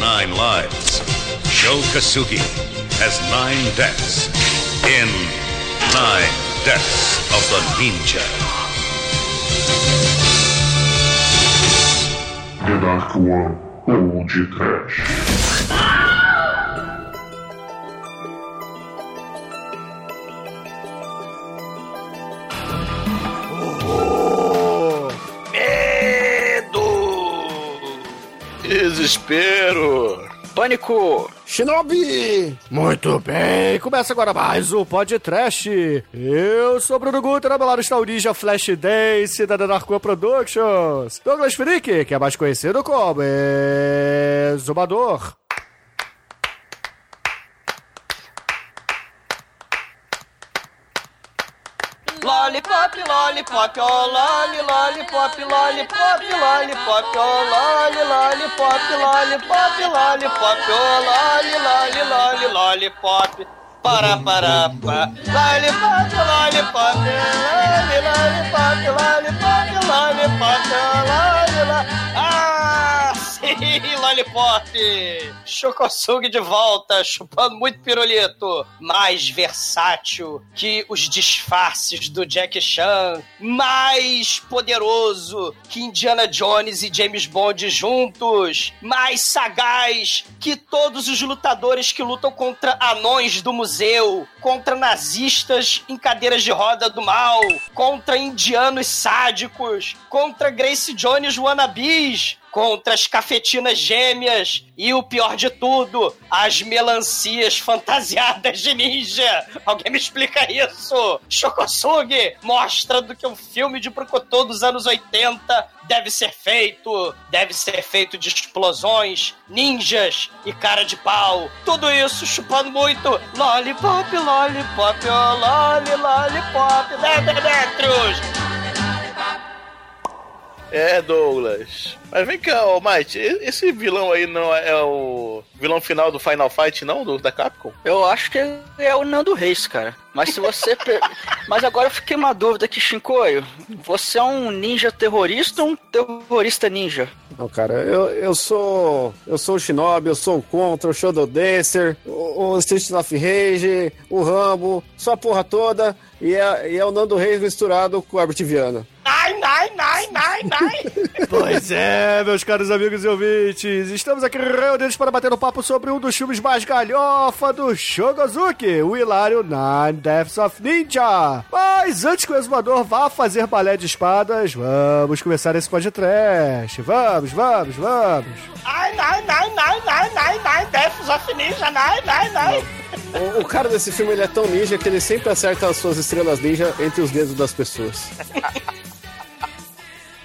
nine lives. Sho Kasugi has nine deaths in Nine Deaths of the Ninja. The Dark One, Old Trash. Desespero! Pânico! Shinobi! Muito bem, começa agora mais o podcast. Eu sou Bruno Guter, meu lado está o Ninja Flash Dance da Narco Productions. Douglas Freak, que é mais conhecido como Exumador. Lollipop, lollipop, oh lolly, lollipop, lollipop, lollipop, oh lolly, lollipop, lollipop, lollipop, oh lolly, lolly, lolly, lollipop. Para, para, pa. Lollipop, lollipop, lollipop, lollipop, lollipop, oh lolly, lolly. Lollipop. Chocosug de volta, chupando muito pirulito. Mais versátil que os disfarces do Jack Chan. Mais poderoso que Indiana Jones e James Bond juntos. Mais sagaz que todos os lutadores que lutam contra anões do museu. Contra nazistas em cadeiras de roda do mal. Contra indianos sádicos. Contra Grace Jones wannabes contra as cafetinas gêmeas e o pior de tudo, as melancias fantasiadas de ninja. Alguém me explica isso? Shokosugi mostra do que um filme de Procotô dos anos 80 deve ser feito. Deve ser feito de explosões, ninjas e cara de pau. Tudo isso chupando muito. Lollipop, lollipop, oh, lolly, lollipop, metros. É, Douglas. Mas vem cá, ô Mike, esse vilão aí não é o vilão final do Final Fight, não? Do, da Capcom? Eu acho que é o Nando Reis, cara. Mas se você. per- Mas agora eu fiquei uma dúvida aqui, Shinkoio. Você é um ninja terrorista ou um terrorista ninja? Não, cara, eu, eu sou. Eu sou o Shinobi, eu sou o Contra, o Shadow Dancer, o, o Street of Rage, o Rambo, só a porra toda. E é, e é o Nando Reis misturado com o Herbert Viana. Nai, nai, nai, nai. Pois é, meus caros amigos e ouvintes, estamos aqui reunidos para bater um papo sobre um dos filmes mais galhofa do Shogozuki, o hilário Nine Deaths of Ninja. Mas antes que o exumador vá fazer balé de espadas, vamos começar esse podcast. Vamos, vamos, vamos. Ai, nai, nai, nai, nai, nai, nai, Deaths of Ninja, nai, nai, nai. O, o cara desse filme ele é tão ninja que ele sempre acerta as suas estrelas ninja entre os dedos das pessoas.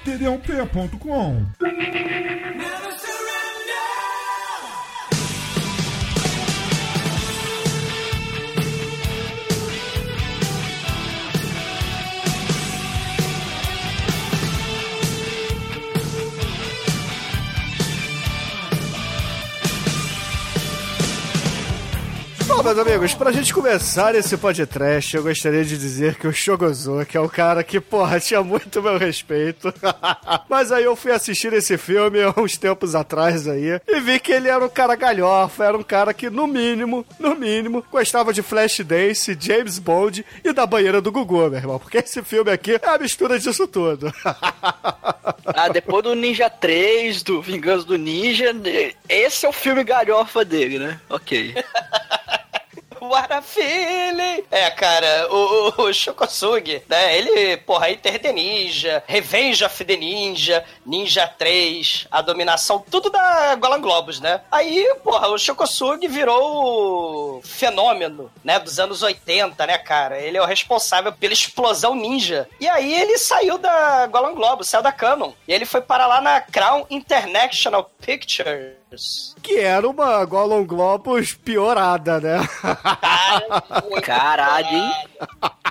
td1p.com Bom, meus amigos, pra gente começar esse podcast, eu gostaria de dizer que o Shogozuki é um cara que, porra, tinha muito meu respeito. Mas aí eu fui assistir esse filme há uns tempos atrás aí e vi que ele era um cara galhofa, era um cara que, no mínimo, no mínimo, gostava de Flashdance, James Bond e da banheira do Gugu, meu irmão. Porque esse filme aqui é a mistura disso tudo. Ah, depois do Ninja 3, do Vingança do Ninja, esse é o filme galhofa dele, né? Ok. What a feeling! É, cara, o, o, o Shokosugi, né? Ele, porra, Enter the Ninja, Revenge of the Ninja, Ninja 3, A Dominação, tudo da Golan Globus, né? Aí, porra, o Shokosugi virou fenômeno, né? Dos anos 80, né, cara? Ele é o responsável pela explosão ninja. E aí ele saiu da Golan Globus, saiu da Canon. E ele foi para lá na Crown International Pictures. Que era uma Gollum Globus piorada, né? Cara, Caralho, hein?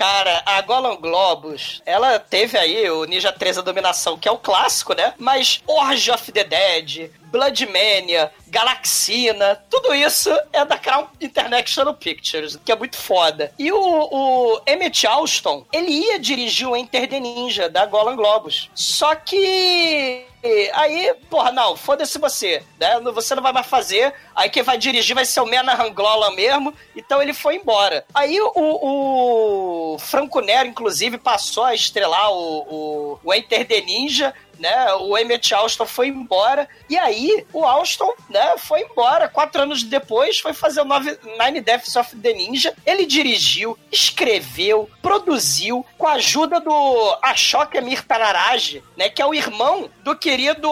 Cara, a Golan Globus, ela teve aí o Ninja 3 a Dominação, que é o clássico, né? Mas Orgy of the Dead, Blood Mania, Galaxina, tudo isso é da Crown International Pictures, que é muito foda. E o, o Emmett Alston, ele ia dirigir o Enter the Ninja da Golan Globus. Só que aí, porra, não, foda-se você, né? Você não vai mais fazer. Aí quem vai dirigir vai ser o Mena Hanglola mesmo. Então ele foi embora. Aí o, o Franco Nero, inclusive, passou a estrelar o, o, o Enter the Ninja né? O Emmett Alston foi embora. E aí, o Alston, né, foi embora. Quatro anos depois, foi fazer o Nine Deaths of the Ninja. Ele dirigiu, escreveu, produziu, com a ajuda do Ashok Amir Tararaj, né? Que é o irmão do querido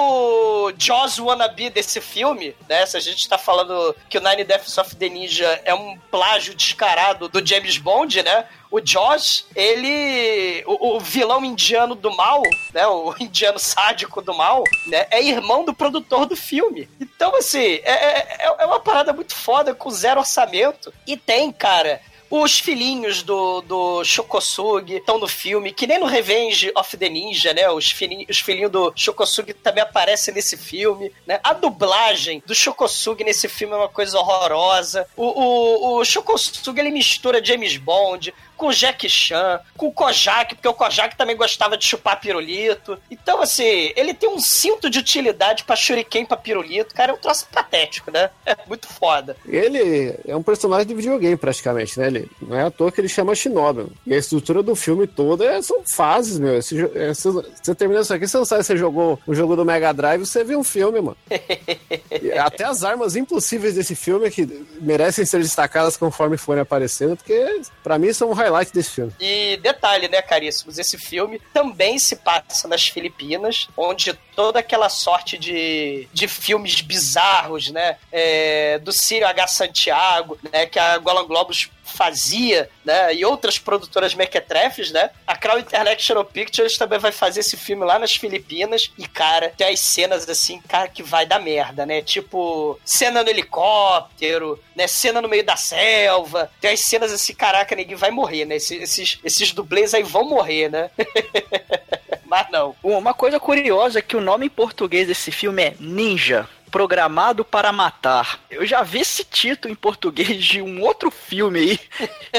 Joss Wannabe desse filme, né? Se a gente tá falando que o Nine Deaths of the Ninja é um plágio descarado do James Bond, né? O Josh, ele. O, o, vilão indiano do mal, né? O indiano sádico do mal, né? É irmão do produtor do filme. Então, assim, é, é, é uma parada muito foda, com zero orçamento. E tem, cara. Os filhinhos do, do Shokosugi estão no filme, que nem no Revenge of the Ninja, né? Os, filhinhos, os filhinhos do Shokosugi também aparecem nesse filme, né? A dublagem do Shokosugi nesse filme é uma coisa horrorosa. O, o, o Shokosugi, ele mistura James Bond, com Jack Chan, com o Kojak, porque o Kojak também gostava de chupar pirulito. Então, assim, ele tem um cinto de utilidade pra shuriken pra pirulito. Cara, é um troço patético, né? É muito foda. Ele é um personagem de videogame, praticamente, né? Ele, não é à toa que ele chama Shinobi. E a estrutura do filme toda é, são fases, meu. Esse, esse, você termina isso aqui, você não sabe se você jogou o jogo do Mega Drive, você viu um filme, mano. até as armas impossíveis desse filme que merecem ser destacadas conforme forem aparecendo, porque para mim são um highlight desse filme. E detalhe, né, caríssimos? Esse filme também se passa nas Filipinas, onde toda aquela sorte de, de filmes bizarros, né? É, do Círio H. Santiago, né? Que a Golan Globus fazia, né? E outras produtoras mequetrefes, né? A Crown International Pictures também vai fazer esse filme lá nas Filipinas. E, cara, tem as cenas assim, cara, que vai dar merda, né? Tipo, cena no helicóptero, né? Cena no meio da selva. Tem as cenas assim, caraca, ninguém vai morrer, né? Esses, esses, esses dublês aí vão morrer, né? Mas não. Uma coisa curiosa é que o nome em português desse filme é Ninja. Programado para Matar. Eu já vi esse título em português de um outro filme aí,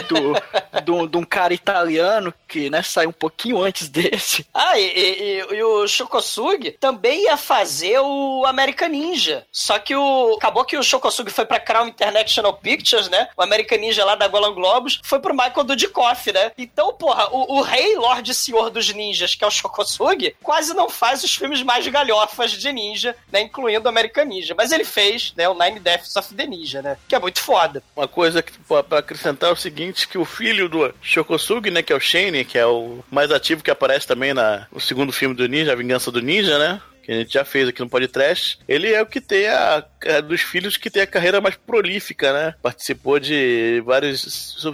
do, do, de um cara italiano que né, saiu um pouquinho antes desse. Ah, e, e, e o Shokosugi também ia fazer o American Ninja. Só que o. Acabou que o Shokosugi foi pra Crown International Pictures, né? O American Ninja lá da Golan Globus foi pro Michael Dudikoff, né? Então, porra, o, o rei Lorde Senhor dos Ninjas, que é o Shokosugi, quase não faz os filmes mais galhofas de ninja, né? Incluindo o American Ninja. Mas ele fez, né, o Nine Deaths of the Ninja, né? Que é muito foda. Uma coisa que para acrescentar é o seguinte, que o filho do Shokosugi, né, que é o Shane, que é o mais ativo que aparece também na, no segundo filme do Ninja, A Vingança do Ninja, né? que a gente já fez aqui no podcast, ele é o que tem a dos filhos que tem a carreira mais prolífica, né? Participou de vários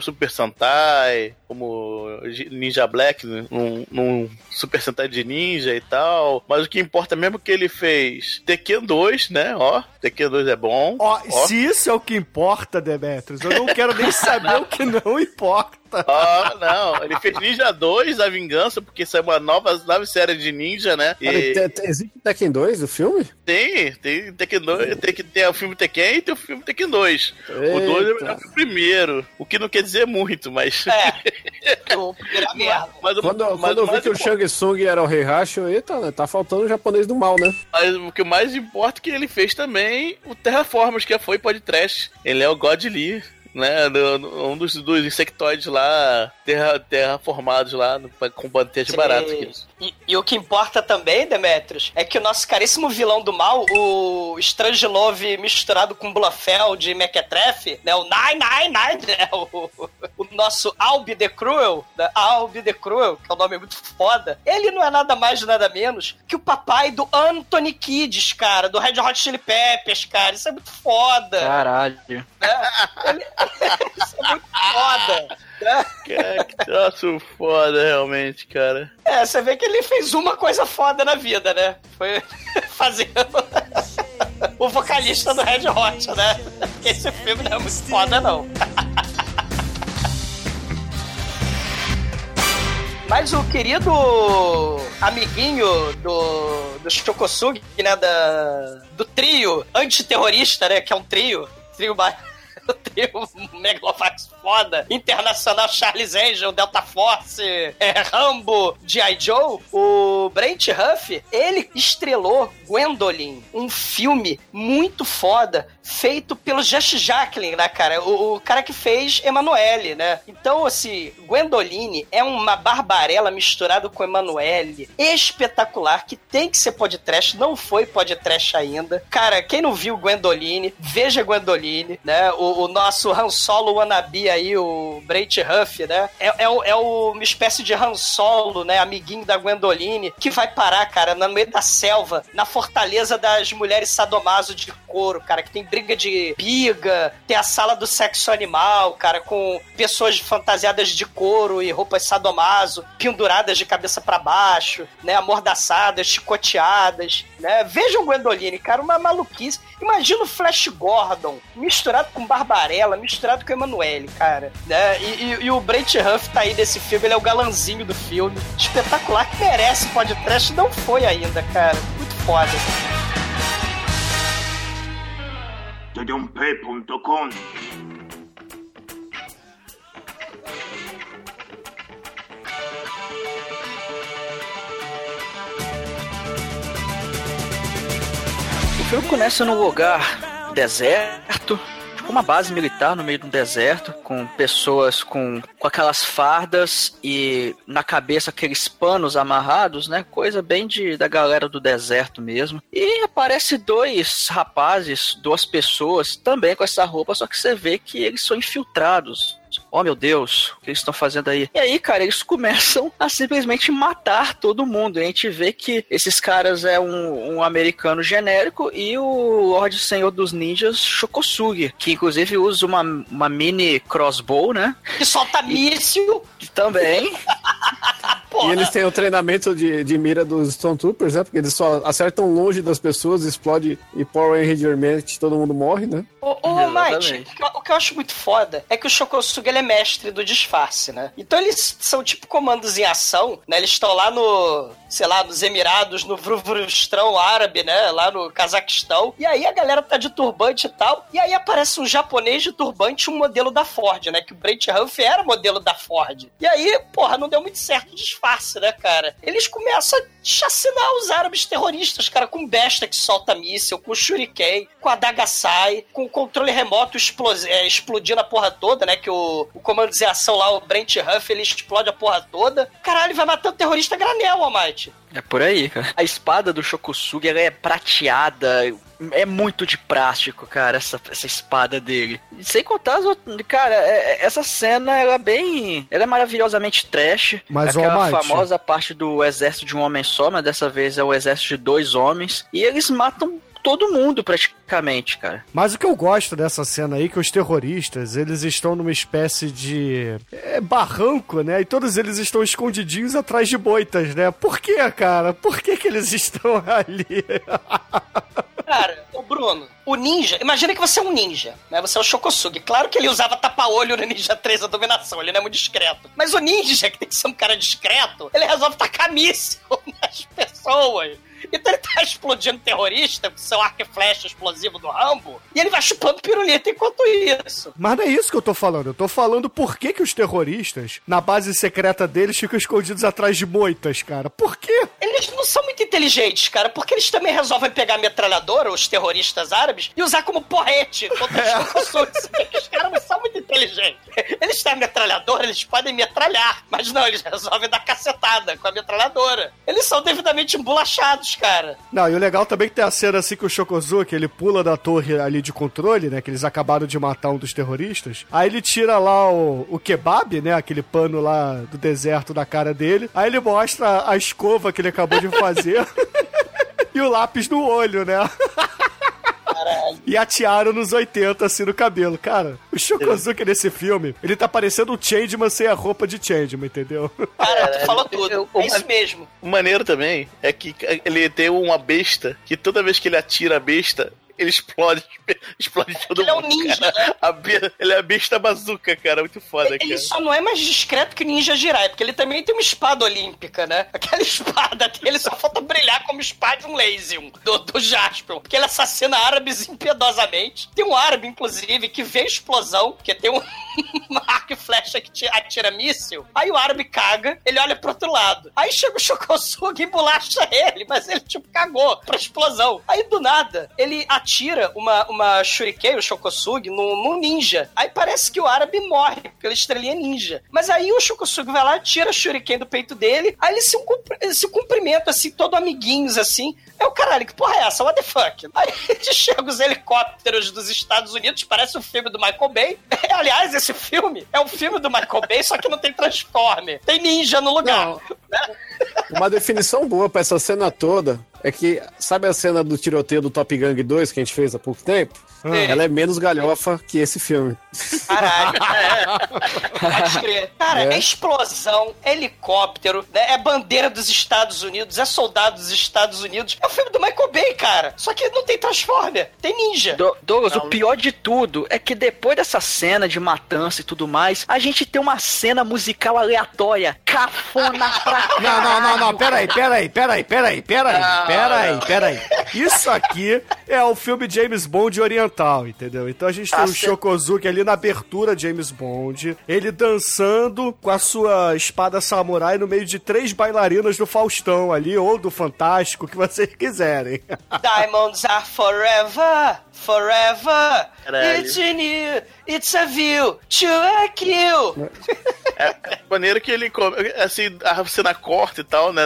Super Sentai, como Ninja Black, num, num Super Sentai de Ninja e tal. Mas o que importa mesmo é que ele fez Tekken 2, né? Ó, Tekken 2 é bom. Ó, ó. se isso é o que importa, Demetrius, eu não quero nem saber o que não importa. Ah, não. Ele fez Ninja 2, A Vingança, porque saiu uma nova, nova série de ninja, né? E... existe Tekken 2, o filme? Tem, tem Tekken 2, tem, tem o filme Tekken e tem o filme Tekken 2. Eita. O 2 é melhor que o primeiro, o que não quer dizer muito, mas... É, o primeiro é merda. Mas, quando, mas, quando eu vi que o Shang Tsung era o Rei Hacho, eita, tá faltando o japonês do mal, né? Mas o que mais importa é que ele fez também o Terraformers, que foi podcast. Ele é o God Lee né? Um dos, dos insectoides lá, terra, terraformados lá, pra combater as baratas. E, e, o que importa também, Demetrius, é que o nosso caríssimo vilão do mal, o Strangelove misturado com Blofeld e Mequetrefe, né? O Nine Nine Nine, né? O, o nosso Albi the Cruel, né? Albi the Cruel, que é um nome muito foda, ele não é nada mais nada menos que o papai do Anthony Kids, cara, do Red Hot Chili Peppers, cara. Isso é muito foda. Caralho. É, ele, isso é muito foda. Que troço foda, realmente, cara. É, você vê que ele fez uma coisa foda na vida, né? Foi fazendo o vocalista do Red Hot, né? Porque esse filme não é muito foda, não. Mas o querido amiguinho do, do Shokosugi, né? Da, do trio antiterrorista, né? Que é um trio. Trio ba- o Megalovax foda, internacional Charles Angel, Delta Force, é, Rambo, G.I. Joe, o Brent Huff, ele estrelou Gwendolyn, um filme muito foda, feito pelo Just Jacqueline, né, cara? O, o cara que fez Emanuele, né? Então, assim, Gwendoline é uma barbarela misturada com Emanuele, espetacular, que tem que ser podcast, não foi podcast ainda. Cara, quem não viu Gwendoline, veja Gwendoline, né? O, o nosso Han Solo wannabe aí, o Brent Huff, né? É, é, é uma espécie de Han Solo, né? Amiguinho da Gwendoline, que vai parar, cara, no meio da selva, na fortaleza das mulheres sadomaso de couro, cara, que tem briga de biga, tem a sala do sexo animal, cara, com pessoas fantasiadas de couro e roupas sadomaso, penduradas de cabeça pra baixo, né? Amordaçadas, chicoteadas, né? Vejam Gwendoline, cara, uma maluquice. Imagina o Flash Gordon misturado com Barbarella, misturado com Emanuele, cara, né? E, e- e o Brent Huff tá aí nesse filme, ele é o galanzinho do filme. Espetacular, que merece podcast, não foi ainda, cara. Muito foda. Tedump.com O filme começa num lugar deserto, tipo uma base militar no meio de um deserto, com pessoas com, com aquelas fardas e na cabeça aqueles panos amarrados, né? Coisa bem de, da galera do deserto mesmo. E aparece dois rapazes, duas pessoas também com essa roupa, só que você vê que eles são infiltrados. Oh meu Deus, o que eles estão fazendo aí? E aí, cara, eles começam a simplesmente matar todo mundo. E a gente vê que esses caras é um, um americano genérico e o Lorde Senhor dos Ninjas Shokosugi, que inclusive usa uma, uma mini crossbow, né? Que solta míssil, Também. E eles têm o treinamento de, de mira dos Stormtroopers, né? Porque eles só acertam longe das pessoas, explode e Power Rangermente todo mundo morre, né? Ô, ô. Mike, o que eu- acho muito foda é que o Shokosuga ele é mestre do disfarce, né? Então eles são tipo comandos em ação, né? Eles estão lá no, sei lá, nos Emirados, no Vruvrustrão árabe, né? Lá no Cazaquistão. E aí a galera tá de turbante e tal. E aí aparece um japonês de turbante, um modelo da Ford, né? Que o Brent Huff era modelo da Ford. E aí, porra, não deu muito certo o disfarce, né, cara? Eles começam a chacinar os árabes terroristas, cara, com besta que solta míssil, com shuriken, com a Dagasai, com o controle remoto é, explodindo a porra toda, né? Que o, o comando de ação lá, o Brent Huff, ele explode a porra toda. Caralho, vai matar o terrorista granel, Almighty. É por aí, cara. A espada do Shokosugi ela é prateada. É muito de plástico, cara, essa, essa espada dele. Sem contar as outras. Cara, é- é- essa cena, ela é bem. Ela é maravilhosamente trash. Mas, Aquela Almighty- famosa parte do exército de um homem só, mas dessa vez é o exército de dois homens. E eles matam todo mundo, praticamente, cara. Mas o que eu gosto dessa cena aí é que os terroristas, eles estão numa espécie de é, barranco, né? E todos eles estão escondidinhos atrás de boitas, né? Por que, cara? Por que que eles estão ali? Cara, o Bruno, o ninja, imagina que você é um ninja, né? Você é o Shokosugi. Claro que ele usava tapa-olho no Ninja 3 a dominação, ele não é muito discreto. Mas o ninja, que tem que ser um cara discreto, ele resolve tacar míssil nas pessoas. Então ele tá explodindo terrorista com seu arco e flecha explosivo do Rambo, e ele vai chupando pirulita enquanto isso. Mas não é isso que eu tô falando. Eu tô falando por que que os terroristas, na base secreta deles, ficam escondidos atrás de moitas, cara. Por quê? Eles não são muito inteligentes, cara, porque eles também resolvem pegar a metralhadora, os terroristas árabes, e usar como porrete contra os vê que os caras não são muito inteligentes. Eles têm a metralhadora, eles podem metralhar, mas não, eles resolvem dar cacetada com a metralhadora. Eles são devidamente embolachados, cara. Não, e o legal também é que tem a cena assim que o Shokozuki, ele pula da torre ali de controle, né? Que eles acabaram de matar um dos terroristas. Aí ele tira lá o, o kebab, né? Aquele pano lá do deserto da cara dele. Aí ele mostra a escova que ele acabou de fazer. e o lápis no olho, né? E a tiara nos 80, assim, no cabelo. Cara, o Shokozuki nesse filme, ele tá parecendo um Changeman sem a roupa de Changeman, entendeu? Cara, tu falou tudo. eu- É isso mesmo. O maneiro também é que ele tem uma besta que toda vez que ele atira a besta, ele explode, explode todo Ele é um mundo. ninja, cara. A be- ele é a besta bazuca, cara. Muito foda, Ele cara. só não é mais discreto que o Ninja Jirai, porque ele também tem uma espada olímpica, né? Aquela espada dele só falta brilhar como espada de um Lazium, do, do Jaspion. Porque ele assassina árabes impiedosamente. Tem um árabe, inclusive, que vê a explosão, porque tem um uma arco e flecha que te- atira míssil. Aí o árabe caga, ele olha pro outro lado. Aí chega o Shokosugi e bolacha ele, mas ele, tipo, cagou pra explosão. Aí, do nada, ele atira uma, uma shuriken, o Shokosugi, num, num ninja. Aí parece que o árabe morre, pela estrelinha ninja. Mas aí o Shokosugi vai lá, tira a shuriken do peito dele, aí eles se, se cumprimentam, assim, todo amiguinhos, assim. É o caralho, que porra é essa? What the fuck? Aí chegam os helicópteros dos Estados Unidos, parece o filme do Michael Bay. Aliás, esse filme é um filme do Michael Bay, só que não tem Transformer. Tem ninja no lugar. Não. Uma definição boa pra essa cena toda é que, sabe a cena do tiroteio do Top Gang 2 que a gente fez há pouco tempo? Sim. Ela é menos galhofa que esse filme. Caralho. É. Pode crer. Cara, é. É. explosão, é helicóptero, né? é bandeira dos Estados Unidos, é soldado dos Estados Unidos. É o filme do Michael Bay, cara. Só que não tem Transformer, tem ninja. Do- Douglas, o pior de tudo é que depois dessa cena de matança e tudo mais, a gente tem uma cena musical aleatória, cafona pra Não, não, não, não, peraí, peraí, peraí, peraí, peraí, peraí, peraí. Isso aqui é o filme James Bond oriental, entendeu? Então a gente tem Ah, o Shokozuki ali na abertura James Bond, ele dançando com a sua espada samurai no meio de três bailarinas do Faustão ali, ou do Fantástico, que vocês quiserem. Diamonds are forever, forever. Caralho. It's in you, it's a view, to a kill. É, é maneiro que ele, come- assim, a cena corta e tal, né?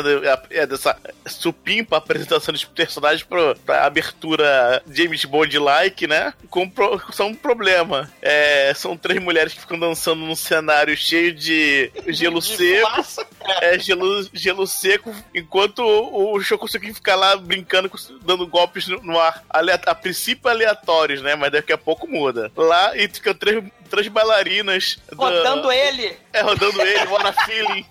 É dessa supimpa apresentação dos personagens pro, pra abertura James Bond-like, né? Com pro, só um problema. É, são três mulheres que ficam dançando num cenário cheio de gelo De seco. fumaça. É, gelo, gelo seco, enquanto o, o Shokosuki fica lá brincando, dando golpes no, no ar, alea- a princípio aleatórios, né? Mas daqui a pouco muda. Lá, e fica três, três bailarinas. da- Rodando ele. é, rodando ele, Wanna Feeling,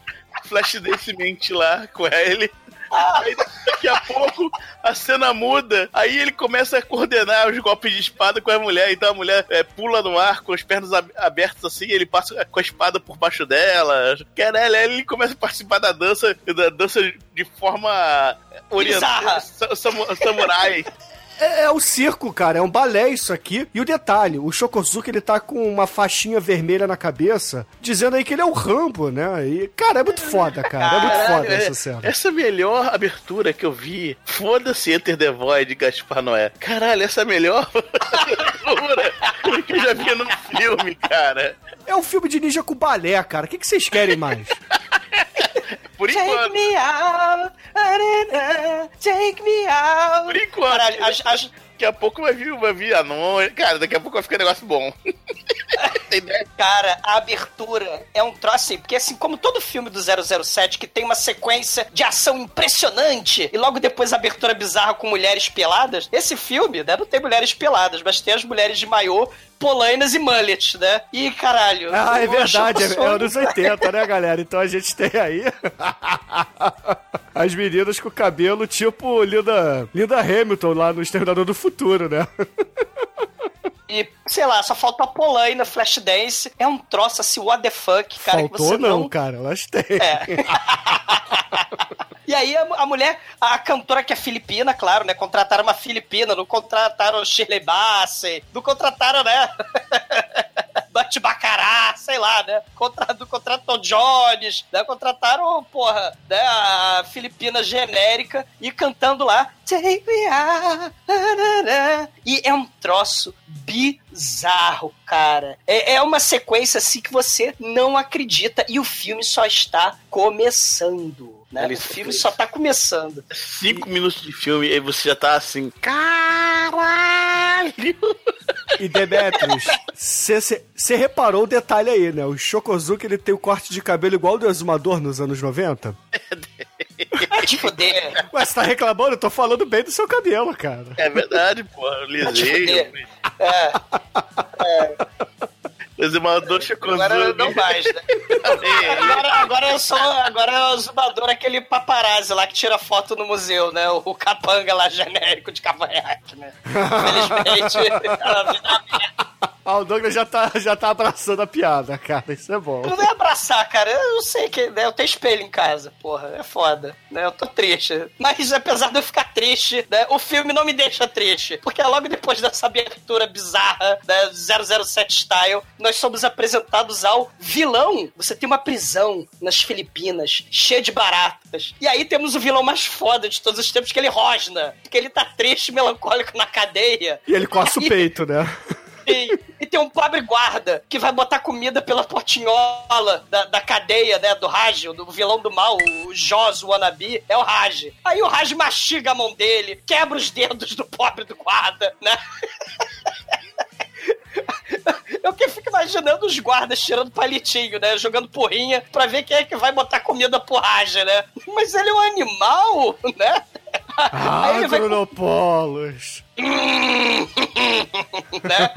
Flash Dance mente lá com ele. Aí daqui a pouco a cena muda, aí ele começa a coordenar os golpes de espada com a mulher. Então a mulher é, pula no ar com as pernas ab- abertas assim, ele passa com a espada por baixo dela. Caralho, aí ele começa a participar da dança, da dança de forma oriental, sa- samu- samurai. É, é o circo, cara, é um balé isso aqui. E o detalhe, o Shokozuki ele tá com uma faixinha vermelha na cabeça, dizendo aí que ele é o Rambo, né? E, cara, é muito foda, cara. É muito foda é- essa cena. Essa é melhor abertura que eu vi. Foda-se Enter the Void de Gaspar Noé. Caralho, essa é a melhor abertura que eu já vi no filme, cara. É um filme de ninja com balé, cara. O que, que vocês querem mais? Por Take enquanto. me out, ah, take me out. Por enquanto. Caralho, as, as, Daqui a pouco vai vir, vai vir anões. Cara, daqui a pouco vai ficar um negócio bom. Cara, a abertura é um troço assim, porque assim como todo filme do 007 que tem uma sequência de ação impressionante e logo depois a abertura bizarra com mulheres peladas, esse filme, né, não tem mulheres peladas, mas tem as mulheres de maiô, polainas e mullets, né? E caralho. Ah, é verdade, é, é anos 80, né, galera? Então a gente tem aí as meninas com cabelo tipo Linda, Linda Hamilton lá no Exterminador do Futuro, né? E, sei lá, só falta a Polaina Flashdance. É um troço assim, what the fuck, cara, que Faltou você não, não cara, elas têm. É. E aí a, a mulher, a cantora que é filipina, claro, né? Contrataram uma filipina, não contrataram Shirley Bassey, não contrataram, né? Bate Bacará, sei lá, né? Contra, não contratou Jones, né? Contrataram, porra, né? A filipina genérica e cantando lá. E é um troço bizarro, cara. É, é uma sequência assim que você não acredita e o filme só está começando. Né? Ele- O filme só tá começando. Cinco minutos de filme e você já tá assim. Caralho! E Demetrius, você reparou o detalhe aí, né? O Shokozuki ele tem o corte de cabelo igual o do Exumador nos anos 90? Vai te fuder. Ué, você tá reclamando? Eu tô falando bem do seu cabelo, cara. É verdade, porra. Fuder. É. É. Exumador Chocosugi. Agora não mais, né? Agora, agora eu sou. Agora é o zumbador, aquele paparazzi lá que tira foto no museu, né? O, o capanga lá genérico de cavanhaque, né? Infelizmente, ela vira merda. Ah, o Douglas já tá, já tá abraçando a piada, cara. Isso é bom. Não é abraçar, cara. Eu sei que né, eu tenho espelho em casa, porra. É foda. Né? Eu tô triste. Mas apesar de eu ficar triste, né, o filme não me deixa triste. Porque logo depois dessa abertura bizarra da 007 Style, nós somos apresentados ao vilão. Você tem uma prisão nas Filipinas, cheia de baratas. E aí temos o vilão mais foda de todos os tempos, que ele rosna. Porque ele tá triste, melancólico na cadeia. E ele coça o peito, né? E, e tem um pobre guarda que vai botar comida pela portinhola da, da cadeia, né? Do Raj, do vilão do mal, o Jos Wannabe, é o Raj. Aí o Raj mastiga a mão dele, quebra os dedos do pobre do guarda, né? Eu que fico imaginando os guardas tirando palitinho, né? Jogando porrinha pra ver quem é que vai botar comida Raja, né? Mas ele é um animal, né? Ah, Cronopolos. né?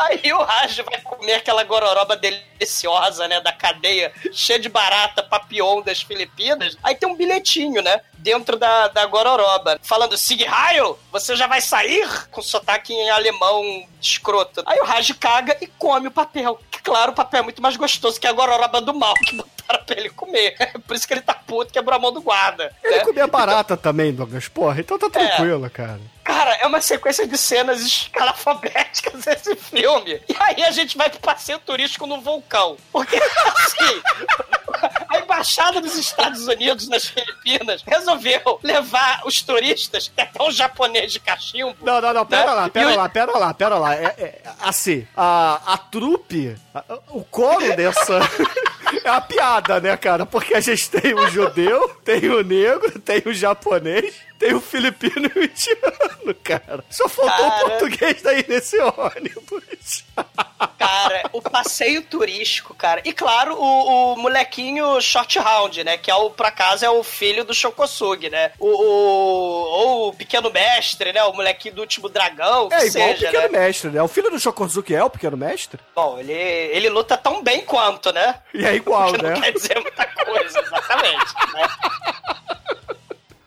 Aí o Raj vai comer aquela gororoba deliciosa, né? Da cadeia, cheia de barata, papião das Filipinas. Aí tem um bilhetinho, né? Dentro da, da gororoba. Falando, Sig Heil, você já vai sair? Com sotaque em alemão escroto. Aí o Raj caga e come o papel. Que, claro, o papel é muito mais gostoso que a gororoba do mal que botaram pra ele comer. Por isso que ele tá puto, quebrou a mão do guarda. Ele né? comia barata também, Douglas. Porra, então tá tranquilo, cara. Cara, é uma sequência de cenas escalafobéticas esse filme. E aí a gente vai pro passeio turístico no vulcão. Porque, assim, a embaixada dos Estados Unidos nas Filipinas resolveu levar os turistas, que é até um japonês de cachimbo. Não, não, não, pera né? lá, E pera o- lá, pera lá, pera lá. É, é, assim, a, a trupe, a- o coro dessa. É a piada, né, cara? Porque a gente tem o judeu, tem o negro, tem o japonês, tem o filipino e o indiano, cara. Só faltou Cara. o português daí nesse ônibus. Cara, o passeio turístico, cara. E claro, o, o molequinho Short Round, né? Que é o, por acaso, é o filho do Shokosugi, né? O, o- ou o pequeno mestre, né? O molequinho do último dragão, que É igual seja, o pequeno né? mestre, né? O filho do Shokozuki é o pequeno mestre? Bom, ele, ele luta tão bem quanto, né? E é igual, que não né? quer dizer muita coisa, exatamente. né?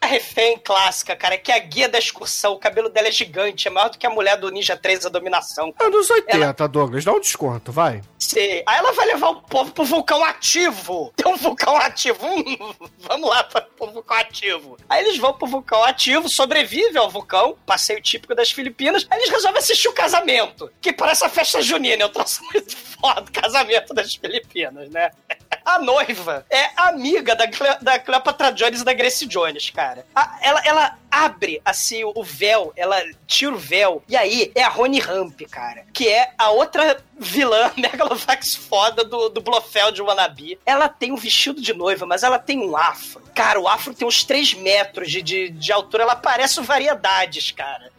Refém clássica, cara, que é a guia da excursão. O cabelo dela é gigante, é maior do que a mulher do Ninja 3 a dominação. Anos 80, Douglas, dá um desconto, vai. Sim. Aí ela vai levar o povo pro vulcão ativo. Tem um vulcão ativo. Hum, vamos lá pra, pro vulcão ativo. Aí eles vão pro vulcão ativo, sobrevivem ao vulcão, passeio típico das Filipinas. Aí eles resolvem assistir o casamento, que parece a festa junina. Eu trouxe muito foda o casamento das Filipinas, né? A noiva é amiga da, Cle da Cleopatra Jones e da Grace Jones, cara. A- ela, ela abre, assim, o véu, ela tira o véu, e aí é a Rony Ramp, cara, que é a outra vilã Megalovax foda do, do Blofeld Wannabe. Ela tem um vestido de noiva, mas ela tem um afro. Cara, o afro tem uns 3 metros de, de, de altura, ela parece variedades, cara.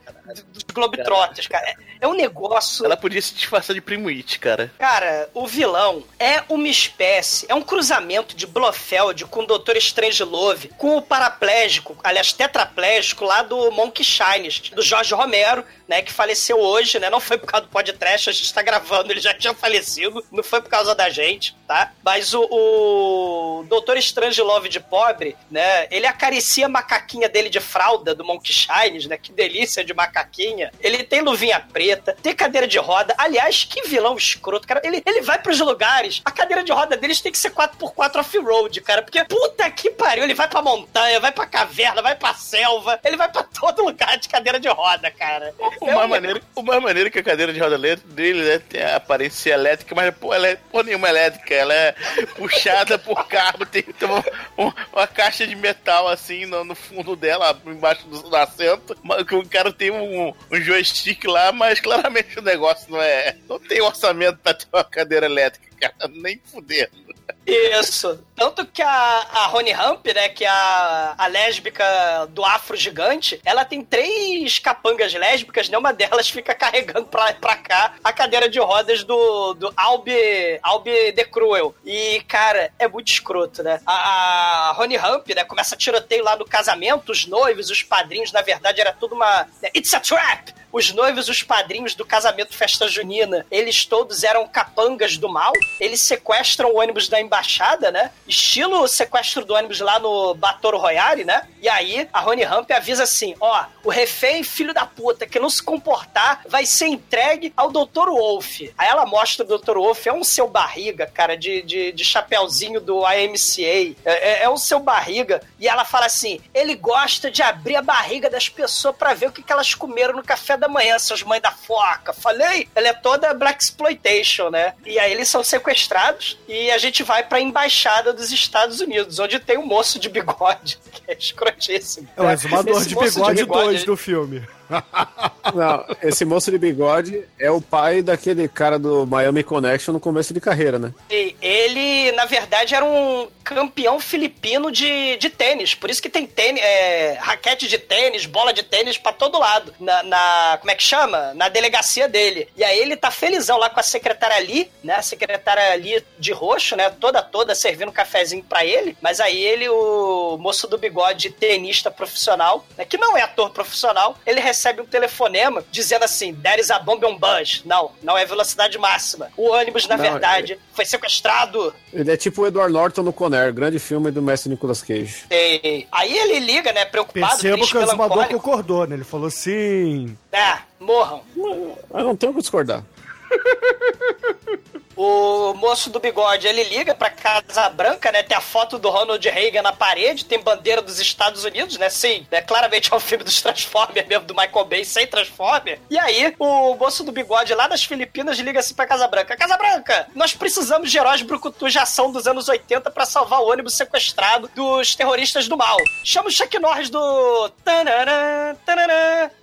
Dos Globetrotters, cara. É, é um negócio... Ela podia se disfarçar de Primo It, cara. Cara, o vilão é uma espécie, é um cruzamento de Blofeld com o Doutor Strangelove, com o paraplégico, aliás, tetraplégico lá do Monkey Shines, do Jorge Romero, né, que faleceu hoje, né? Não foi por causa do podcast, a gente tá gravando, ele já tinha falecido, não foi por causa da gente, tá? Mas o, o Doutor Strangelove de pobre, né, ele acaricia a macaquinha dele de fralda do Monkey Shines, né? Que delícia de macaquinha. Ele tem luvinha preta, tem cadeira de roda. Aliás, que vilão escroto, cara. Ele, ele vai pros lugares, a cadeira de roda deles tem que ser 4x4 off-road, cara. Porque puta que pariu, ele vai pra montanha, vai pra caverna, vai pra selva, ele vai pra todo lugar de cadeira de roda, cara. O É mais maneiro, o mais maneiro que a cadeira de roda le- dele né, tem a aparência elétrica, mas pô, ela é porra nenhuma elétrica. Ela é puxada por carro, tem, tem uma, um- uma caixa de metal assim no, no fundo dela, embaixo do, do assento. mas que O cara tem um, um joystick lá, mas claramente o negócio não é. Não tem orçamento pra ter uma cadeira elétrica, cara. Nem fudendo. Isso. Tanto que a, a Rony Ramp, né, que é a, a lésbica do afro gigante, ela tem três capangas lésbicas, né? Uma delas fica carregando pra pra cá a cadeira de rodas do, do Albi, Albi The Cruel. E, cara, é muito escroto, né? A, a Rony Ramp, né, começa tiroteio lá no casamento, os noivos, os padrinhos, na verdade, era tudo uma... né, It's a trap! Os noivos, os padrinhos do casamento festa junina, eles todos eram capangas do mal. Eles sequestram o ônibus da embaixada, né? Estilo sequestro do ônibus lá no Batoro Royale, né? E aí a Rony Ramp avisa assim: ó, o refém, filho da puta, que não se comportar, vai ser entregue ao Dr. Wolf. Aí ela mostra o Dr. Wolf, é um seu barriga, cara, de, de, de chapéuzinho do AMCA. É, é, é um seu barriga. E ela fala assim: ele gosta de abrir a barriga das pessoas pra ver o que, que elas comeram no café da manhã, seus mães da foca. Falei? Ela é toda Black Exploitation, né? E aí eles são sequestrados e a gente vai pra embaixada dos Estados Unidos, onde tem um moço de bigode, que é escrotíssimo. É o exumador Esse de bigode, 2 do filme. Não, esse moço de bigode é o pai daquele cara do Miami Connection no começo de carreira, né? Ele, na verdade, era um campeão filipino de, de tênis. Por isso que tem tênis, é, raquete de tênis, bola de tênis pra todo lado. Na, na- Como é que chama? Na delegacia dele. E aí ele tá felizão lá com a secretária ali, né? A secretária ali de roxo, né? Toda, toda servindo um cafezinho pra ele. Mas aí ele, o moço do bigode, tenista profissional, né, que não é ator profissional, ele recebe um telefonema dizendo assim: There is a bomb on bus. Não, não é velocidade máxima. O ônibus, na Não, verdade, foi sequestrado. Ele é tipo o Edward Norton no Conner, grande filme do mestre Nicolas Cage. Aí ele liga, né, preocupado, Percebo triste, que o melancólico. concordou, né? Ele falou sim. É, morram. Eu não tenho o que discordar. O moço do bigode, ele liga pra Casa Branca, né? Tem a foto do Ronald Reagan na parede, tem bandeira dos Estados Unidos, né? Sim, né? Claramente é um filme dos Transformers mesmo, do Michael Bay sem Transformer. E aí, o moço do bigode lá das Filipinas liga assim pra Casa Branca: Casa Branca, nós precisamos de heróis brucutus de ação dos anos 80 pra salvar o ônibus sequestrado dos terroristas do mal. Chama o Chuck Norris do.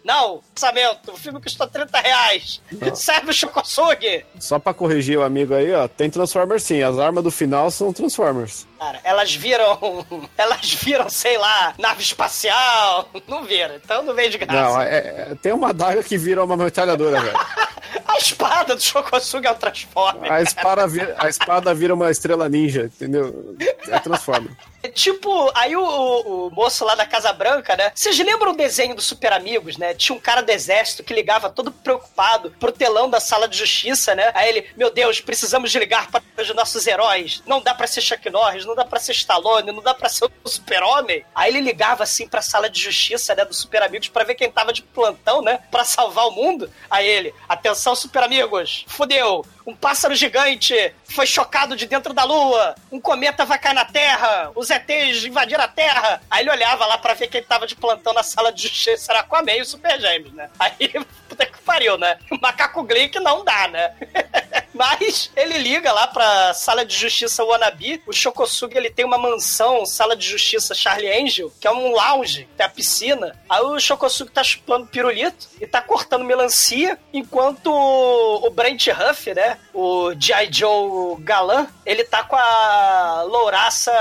Não, orçamento, o filme custou 30 reais. Serve o Chocosugi. Só pra corrigir o amigo aí, ó, tem Transformers sim. As armas do final são Transformers. Cara, elas viram. Elas viram, sei lá, nave espacial. Não viram, então não veio de graça. Não, é, é- tem uma daga que vira uma metralhadora, velho. A espada do Shokosuga é um Transformer. A espada, vira, a espada vira uma estrela ninja, entendeu? É Transformer. É Tipo, aí o, o- o moço lá da Casa Branca, né? Vocês lembram o desenho do Super Amigos, né? Tinha um cara do exército que ligava todo preocupado pro telão da sala de justiça, né? Aí ele, meu Deus, precisamos ligar para os nossos heróis. Não dá pra ser Chuck Norris, não dá pra ser Stallone, não dá pra ser o Super-Homem. Aí ele ligava assim pra sala de justiça, né? Do Super Amigos pra ver quem tava de plantão, né? Pra salvar o mundo. Aí ele, atenção, Super Amigos, fudeu. Um pássaro gigante foi chocado de dentro da lua. Um cometa vai cair na Terra. Os ETs invadiram a Terra. Aí ele olhava lá pra ver quem tava de plantão na sala de justiça. Era Aquaman e o Super Gêmeos, né? Aí, puta que pariu, né? Macaco Glick não dá, né? Mas ele liga lá pra sala de justiça Wannabe. O Shokosugi, ele tem uma mansão, sala de justiça Charlie Angel, que é um lounge, tem a piscina. Aí o Shokosugi tá chupando pirulito e tá cortando melancia, enquanto o Brent Huff, né? O G.I. Joe galã, ele tá com a louraça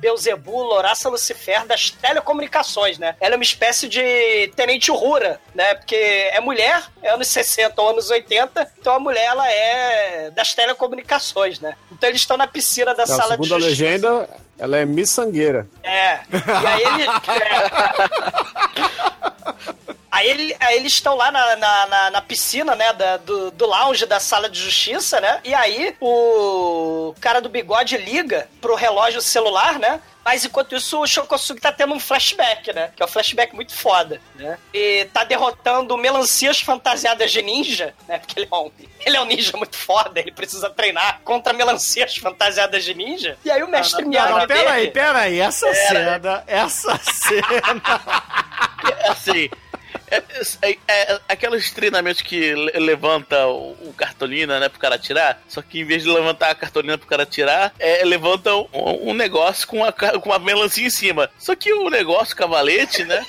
Beuzebu, louraça Lucifer das telecomunicações, né? Ela é uma espécie de tenente Uhura, né? Porque é mulher, é anos 60 ou anos 80, então a mulher, ela é das telecomunicações, né? Então eles estão na piscina da sala de segundo a justiça. legenda, ela é miçangueira. É. E aí ele. Aí, ele- aí eles estão lá na, na, na- na piscina, né? da- do, do lounge da sala de justiça, né? E aí o cara do bigode liga pro relógio celular, né? Mas enquanto isso, o Shokosugi tá tendo um flashback, né? Que é um flashback muito foda, né? E tá derrotando melancias fantasiadas de ninja, né? Porque ele é um, ele é um ninja muito foda, ele precisa treinar contra melancias fantasiadas de ninja. E aí o mestre Miyagi Não, pera aí, pera aí. Essa cena, essa cena. Assim. É, é- é- aqueles treinamentos que le- levanta o, o cartolina, né, pro cara tirar, só que em vez de levantar a cartolina pro cara tirar, é, levanta um, um negócio com uma, ca- com uma melancia em cima. Só que o negócio, o cavalete, né?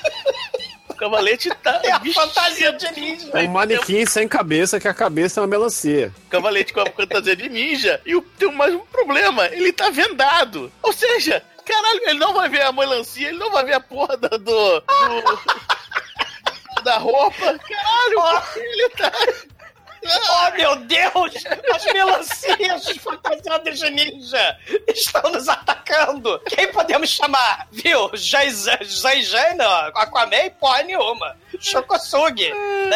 O cavalete tá. É a vestido- fantasia de ninja. É um manequim sem cabeça, que a cabeça é uma melancia. cavalete com a fantasia de ninja. E o- tem mais um problema: ele tá vendado. Ou seja, caralho, ele não vai ver a melancia, ele não vai ver a porra do. do- da roupa. Caralho, ele tá. Oh, meu Deus! As melancias fantasiadas de ninja estão nos atacando! Quem podemos chamar? Viu? Zai não. Aquaman, porra nenhuma. Shokosugi.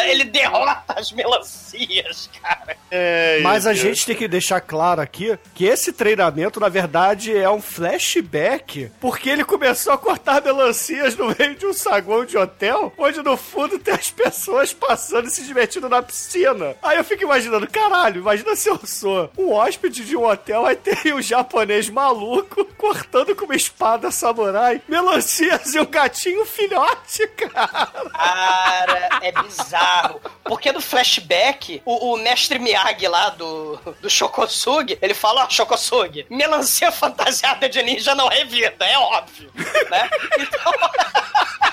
Ele derrota as melancias, cara. É, Mas a Deus. gente tem que deixar claro aqui que esse treinamento, na verdade, é um flashback, porque ele começou a cortar melancias no meio de um saguão de hotel, onde no fundo tem as pessoas passando e se divertindo na piscina. Aí eu fico imaginando, caralho, imagina se eu sou um hóspede de um hotel, aí tem um japonês maluco cortando com uma espada samurai melancias e um gatinho filhote, cara. Cara, é bizarro. Porque no flashback, o, o mestre Miyagi lá do, do Shokosugi, ele fala, ó, Shokosugi, melancia fantasiada de ninja não é vida, é óbvio, né? Então...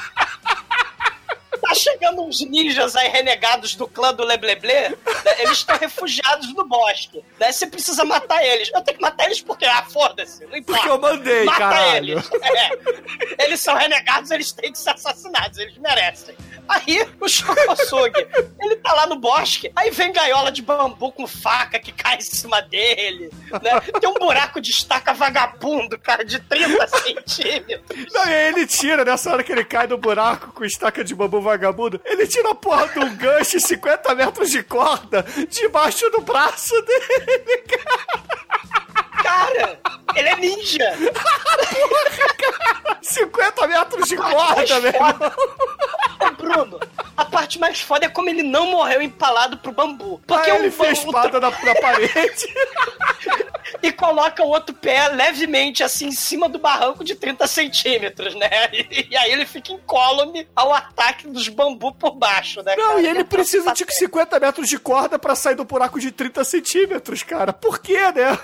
Tá chegando uns ninjas aí renegados do clã do Lebleble, né? eles estão refugiados no bosque. Né? Você precisa matar eles. Eu tenho que matar eles porque, ah, foda-se, não importa. Porque eu mandei, Mata caralho. eles. É. Eles são renegados, eles têm que ser assassinados, eles merecem. Aí o Shokosugi, ele tá lá no bosque, aí vem gaiola de bambu com faca que cai em cima dele, né? Tem um buraco de estaca vagabundo, cara, de 30 centímetros. Não, e aí ele tira, nessa hora que ele cai no buraco com estaca de bambu vagabundo, ele tira a porra de um gancho e 50 metros de corda debaixo do braço dele, Cara, ele é ninja. 50 metros de corda, velho. Ô, Bruno, a parte mais foda é como ele não morreu empalado pro bambu. Porque um ele fez bambu espada na, na parede. e coloca o outro pé levemente assim em cima do barranco de 30 centímetros, né? E, e aí ele fica incólume ao ataque dos bambu por baixo, né? Não, cara? e ele precisa de 50 metros de corda pra sair do buraco de 30 centímetros, cara. Por quê, né?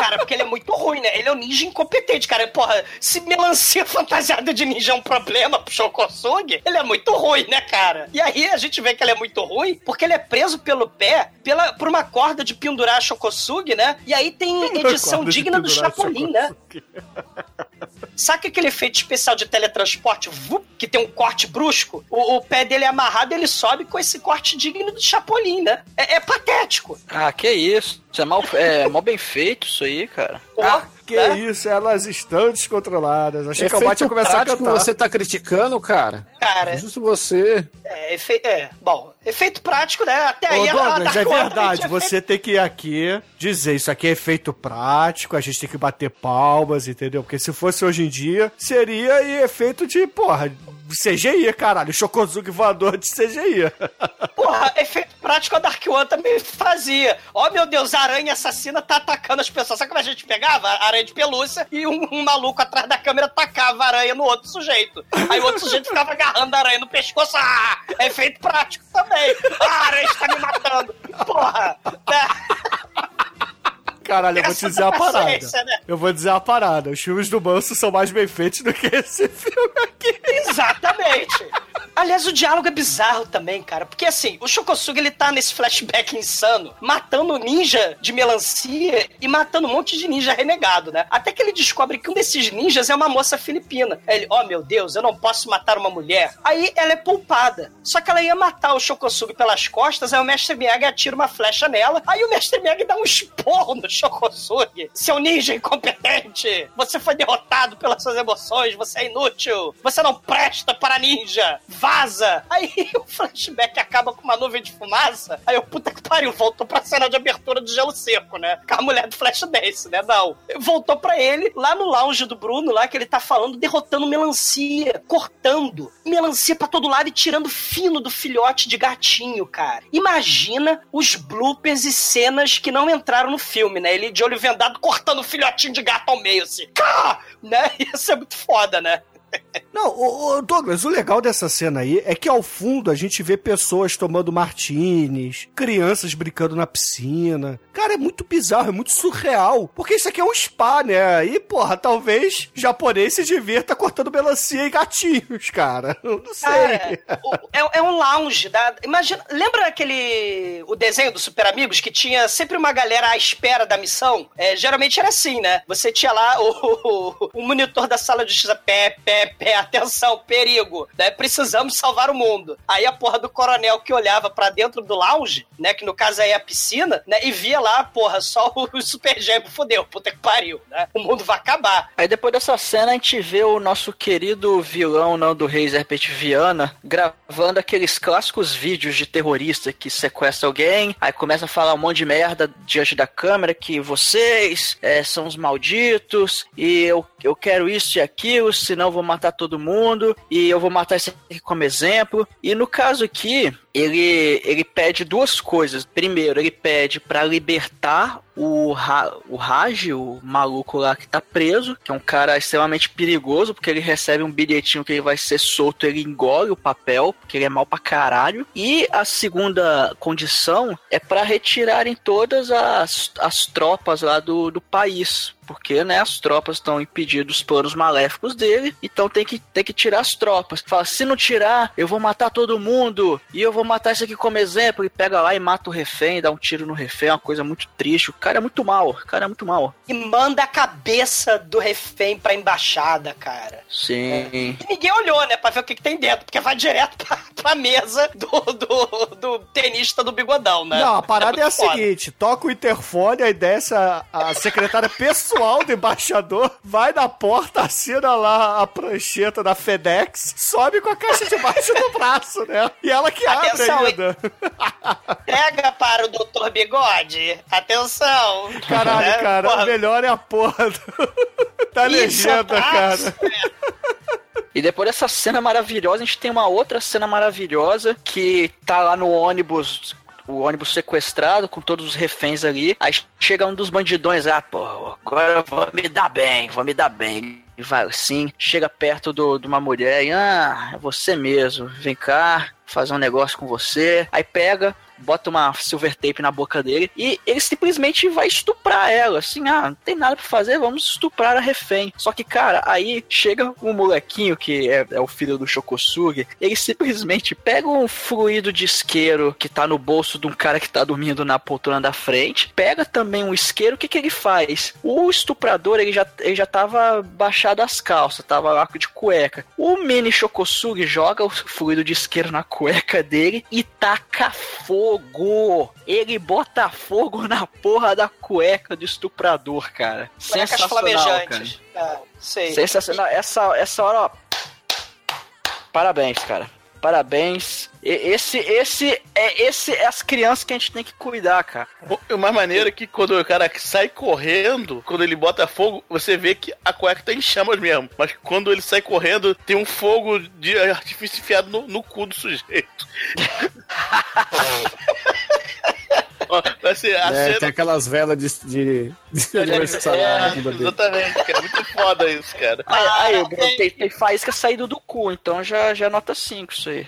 Cara, porque ele é muito ruim, né? Ele é um ninja incompetente, cara. Porra, se melancia fantasiada de ninja é um problema pro Shokosugi, ele é muito ruim, né, cara? E aí a gente vê que ele é muito ruim porque ele é preso pelo pé pela, por uma corda de pendurar Shokosugi, né? E aí tem edição digna do Chapolin, né? Sabe aquele efeito especial de teletransporte vup, que tem um corte brusco? O, o pé dele é amarrado ele sobe com esse corte digno do Chapolin, né? É, é patético. Ah, que isso. Isso é mal, é mal bem feito isso aí, cara. Pô, Ah, que né? isso, elas estão descontroladas. Achei que o Efeito Bate ia começar a cantar. você tá criticando, cara. Cara, Justo você. é, efe... é, bom, efeito prático, né? Até Ô, aí Douglas, é Dark One verdade. Você tem que ir aqui dizer isso aqui é efeito prático, a gente tem que bater palmas, entendeu? Porque se fosse hoje em dia, seria efeito de, porra, CGI, caralho. Chocozuki voador de CGI. Porra, efeito prático a Dark One também fazia. Ó, meu Deus, a aranha assassina tá atacando as pessoas. Sabe como a gente pegava? Aranha de pelúcia e um, um maluco atrás da câmera tacava a aranha no outro sujeito. Aí o outro sujeito ficava agarrando a aranha no pescoço. Ah, efeito prático também. Ah, a aranha está me matando. Porra, né? Caralho, eu vou te dizer uma da parada. né? Eu vou dizer uma parada. Os filmes do Manso são mais bem feitos do que esse filme aqui. Exatamente. Aliás, o diálogo é bizarro também, cara. Porque assim, o Shokosugi ele tá nesse flashback insano, matando ninja de melancia e matando um monte de ninja renegado, né? Até que ele descobre que um desses ninjas é uma moça filipina. Aí ele, oh meu Deus, eu não posso matar uma mulher. Aí ela é poupada. Só que ela ia matar o Shokosugi pelas costas, aí o mestre Miyagi atira uma flecha nela. Aí o mestre Miyagi dá um esporro no Shokosugi. Seu ninja incompetente! Você foi derrotado pelas suas emoções, você é inútil! Você não presta para ninja! Vaza! Aí o flashback acaba com uma nuvem de fumaça. Aí o puta que pariu, voltou pra cena de abertura do gelo seco, né? Com a mulher do Flashdance, né? Não. Voltou pra ele, lá no lounge do Bruno, lá que ele tá falando, derrotando melancia, cortando melancia pra todo lado e tirando fino do filhote de gatinho, cara. Imagina os bloopers e cenas que não entraram no filme, né? Ele de olho vendado cortando o filhotinho de gato ao meio, assim. Cá! Né? Isso é muito foda, né? Não, ô, ô, Douglas, o legal dessa cena aí é que ao fundo a gente vê pessoas tomando martinis, crianças brincando na piscina. Cara, é muito bizarro, é muito surreal. Porque isso aqui é um spa, né? E, porra, talvez japonês se divirta cortando melancia e gatinhos, cara. Eu não sei. Cara, o- é, é um lounge. Da, imagina, lembra aquele o desenho do Super Amigos que tinha sempre uma galera à espera da missão? É, geralmente era assim, né? Você tinha lá o, o, o monitor da sala de justiça, pé, pé, é, atenção, perigo, né? Precisamos salvar o mundo. Aí a porra do coronel que olhava pra dentro do lounge, né? Que no caso aí é a piscina, né? E via lá, porra, só o super gêmeo. Fudeu, puta que pariu, né? O mundo vai acabar. Aí depois dessa cena a gente vê o nosso querido vilão do Reis Herbert Viana gravando aqueles clássicos vídeos de terrorista que sequestra alguém, aí começa a falar um monte de merda diante da câmera que vocês é, são os malditos e eu, eu quero isso e aquilo, senão vou matar todo mundo e eu vou matar esse aqui como exemplo. E no caso aqui, ele, ele pede duas coisas. Primeiro, ele pede para libertar o, Ra o Raj, o maluco lá que tá preso, que é um cara extremamente perigoso, porque ele recebe um bilhetinho que ele vai ser solto, ele engole o papel, porque ele é mal pra caralho. E a segunda condição é para retirarem todas as, as tropas lá do, do país porque né, as tropas estão impedindo os planos maléficos dele, então tem que, tem que tirar as tropas. Fala, se não tirar, eu vou matar todo mundo, e eu vou matar esse aqui como exemplo, e pega lá e mata o refém, dá um tiro no refém, é uma coisa muito triste. O cara é muito mal, o cara é muito mal. E manda a cabeça do refém pra embaixada, cara. Sim. E ninguém olhou, né, pra ver o que, que tem dentro, porque vai direto pra, pra mesa do, do, do tenista do bigodão, né? Não, a parada é, muito a foda. seguinte: toca o interfone, aí desce a, a secretária pessoal do embaixador, vai na porta, assina lá a prancheta da FedEx, sobe com a caixa debaixo do braço, né? E ela que abre Atenção, ainda. Entrega para o Dr. Bigode. Atenção. Caralho, Né? cara, Porra, o melhor é a porra do... da isso é legenda, braço, cara. E depois dessa cena maravilhosa, a gente tem uma outra cena maravilhosa que tá lá no ônibus. O ônibus sequestrado com todos os reféns ali. Aí chega um dos bandidões, ah, pô, agora vou me dar bem, vou me dar bem. E vai assim, chega perto do- de uma mulher e, ah, é você mesmo, vem cá, fazer um negócio com você. Aí pega, bota uma silver tape na boca dele e ele simplesmente vai estuprar ela. Assim, ah, não tem nada pra fazer, vamos estuprar a refém. Só que, cara, aí chega um molequinho que é, é o filho do Shokosugi, ele simplesmente pega um fluido de isqueiro que tá no bolso de um cara que tá dormindo na poltrona da frente, pega também um isqueiro, o que que ele faz? O estuprador, ele já, ele já tava baixado as calças, tava lá de cueca. O mini Shokosugi joga o fluido de isqueiro na cueca dele e taca fogo. Ele bota fogo na porra da cueca do estuprador, cara. Cuecas Sensacional, cara. flamejantes. Ah, sei. Sensacional. Essa, essa hora, ó. Parabéns, cara. Parabéns. E- Esse, esse, é esse é as crianças que a gente tem que cuidar, cara. O mais maneiro é que quando o cara sai correndo, quando ele bota fogo, você vê que a cueca tá em chamas mesmo. Mas quando ele sai correndo, tem um fogo de artifício enfiado no, no cu do sujeito. Ser a É, cena. tem aquelas velas de, de, de aniversário É, bunda dele. exatamente, cara. Muito foda isso, cara. Aí, aí Ah, o Bruno, tem, tem faísca saído do cu, então já, já é nota 5 isso aí.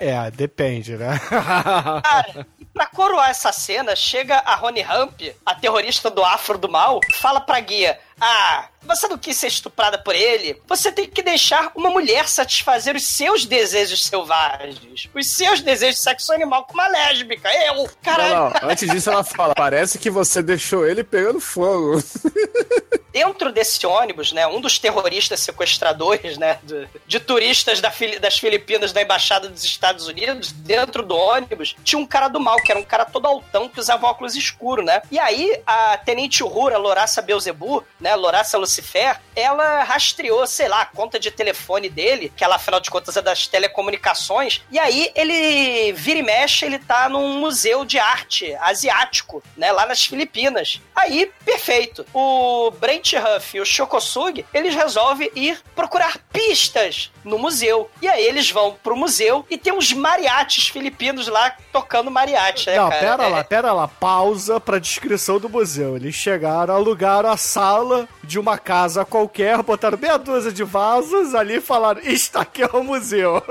É, depende, né? Cara, pra coroar essa cena, chega a Rony Ramp, a terrorista do Afro do Mal, fala pra guia: Ah, você não quis ser estuprada por ele? Você tem que deixar uma mulher satisfazer os seus desejos selvagens, os seus desejos de sexo animal com uma lésbica. Eu, caralho. Não, não, antes disso ela fala, parece que você deixou ele pegando fogo. Dentro desse ônibus, né, um dos terroristas sequestradores, né, de, de turistas da das Filipinas da Embaixada dos Estados Unidos, dentro do ônibus, tinha um cara do mal, que era um cara todo altão, que usava óculos escuros, né? E aí, a Tenente Uhura, Loraça Beuzebu, né, Loraça Lucifer, ela rastreou, sei lá, a conta de telefone dele, que ela, afinal de contas, é das telecomunicações, e aí ele vira e mexe, ele tá num museu de arte asiático, né, lá nas Filipinas. Aí, perfeito. O Brent Huff e o Shokosugi, eles resolvem ir procurar pistas no museu. E aí eles vão pro museu e tem uns mariachis filipinos lá tocando mariachi, né, Não, cara? pera É- lá, pera lá. Pausa pra descrição do museu. Eles chegaram, alugaram a sala de uma casa qualquer, botaram meia dúzia de vasos ali e falaram: Isto aqui é o museu.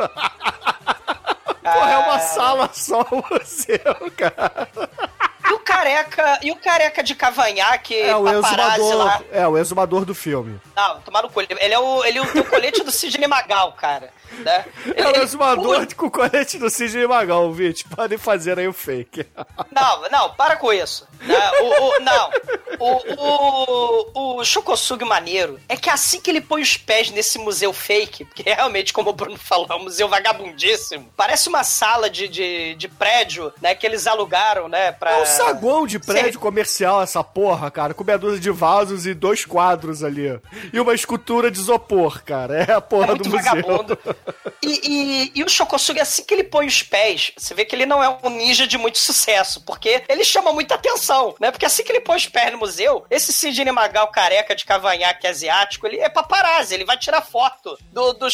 Porra, é uma Ah. sala só o museu, cara. E o careca, e o careca de cavanhaque, É o paparazzi lá. exumador. É, o exumador do filme. Não, tomar no cu. Ele ele é o, ele tem o colete do Sidney Magal, cara. Né? É o Ele- exumador com o colete do Sidney Magal, Vit. Podem fazer aí o fake. Não, não, para com isso. Não, o, o- não. O, o, o maneiro é que assim que ele põe os pés nesse museu fake, porque realmente, como o Bruno falou, é um museu vagabundíssimo, parece uma sala de, de, de prédio, né, que eles alugaram, né, pra... É um saguão de prédio comercial, essa porra, cara, com meia dúzia de vasos e dois quadros ali. E uma escultura de isopor, cara. É a porra É do museu. vagabundo. E, e, e o Shokosugi, assim que ele põe os pés, você vê que ele não é um ninja de muito sucesso, porque ele chama muita atenção, né? Porque assim que ele põe os pés no museu, esse Sidney Magal careca de cavanhaque asiático, ele é paparazzi, ele vai tirar foto do, do.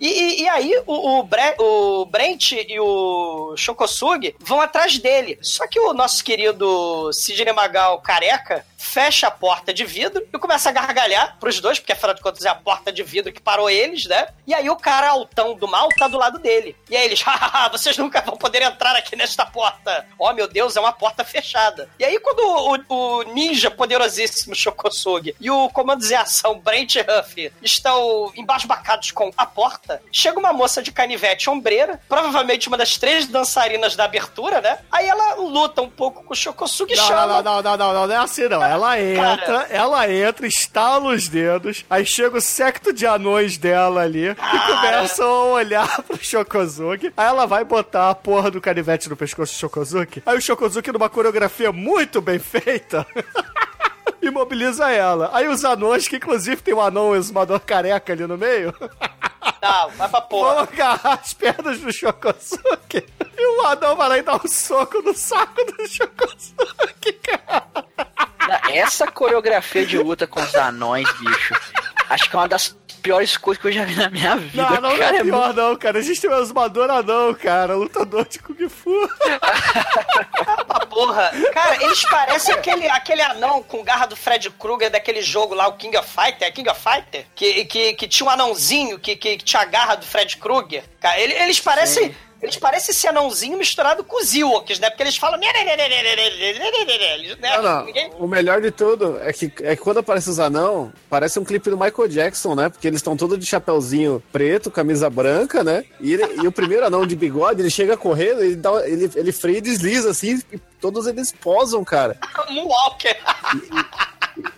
E, e, e aí o, o, Bre- o Brent e o Shokosugi vão atrás dele. Só que o nosso querido Sidney Magal careca fecha a porta de vidro e começa a gargalhar pros dois, porque afinal de contas é a porta de vidro que parou eles, né? E aí o cara altão do mal tá do lado dele. E aí eles, hahaha, vocês nunca vão poder entrar aqui nesta porta. Oh meu Deus, é uma porta fechada. E aí quando o, o ninja poderosíssimo Shokosugi e o comando de ação Brent Huff estão embasbacados com a porta, chega uma moça de canivete ombreira, provavelmente uma das três dançarinas da abertura, né? Aí ela luta um pouco com o Shokosugi e Não, chama... não, não, não, não, não, não é assim não. Ela entra, ela entra, estala os dedos, aí chega o secto de anões dela ali e começam a olhar pro Shokozuki. Aí ela vai botar a porra do canivete no pescoço do Shokozuki. Aí o Shokozuki, numa coreografia muito bem feita. Imobiliza ela. Aí os anões, que inclusive tem um anão exumador careca ali no meio, Não, vai pra vão porra. agarrar as pernas do Shokosuke. E o anão vai lá e dá um soco no saco do Shokosuke, cara. Essa coreografia de luta com os anões, bicho, acho que é uma das piores coisas que eu já vi na minha vida. Não, não, não cara, é é pior não, cara. A gente tem um exumador anão, cara. Lutador de Kung Fu. pra porra. Cara, eles parecem aquele, aquele anão com garra do Fred Krueger daquele jogo lá, o King of Fighter. É King of Fighter? Que, que, que tinha um anãozinho que, que tinha a garra do Fred Krueger. Cara, ele- eles parecem. Eles parecem esse anãozinho misturado com os Ewoks, né? Porque eles falam. Né? Não, não. Ninguém- O melhor de tudo é que, é que quando aparece os anão, parece um clipe do Michael Jackson, né? Porque eles estão todos de chapéuzinho preto, camisa branca, né? E, ele- e o primeiro anão de bigode, ele chega correndo, ele, dá, ele, ele freia e desliza assim, e todos eles posam, cara. Moonwalker.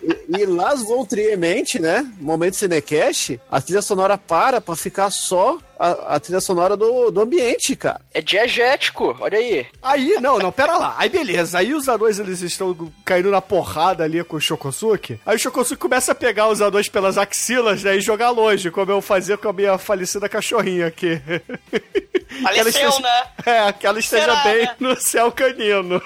E, e lá voluntariamente, né? Momento Cinecast, a trilha sonora para pra ficar só a, a trilha sonora do, do ambiente, cara. É diegético, olha aí. Aí, não, não, pera lá. Aí, beleza. Aí os anões, eles estão caindo na porrada ali com o Shokosuke. Aí o Shokosuke começa a pegar os anões pelas axilas, né, e jogar longe, como eu fazia com a minha falecida cachorrinha aqui. Que ela Faleceu, esteja- né? É, que ela esteja Será, bem né? no céu canino.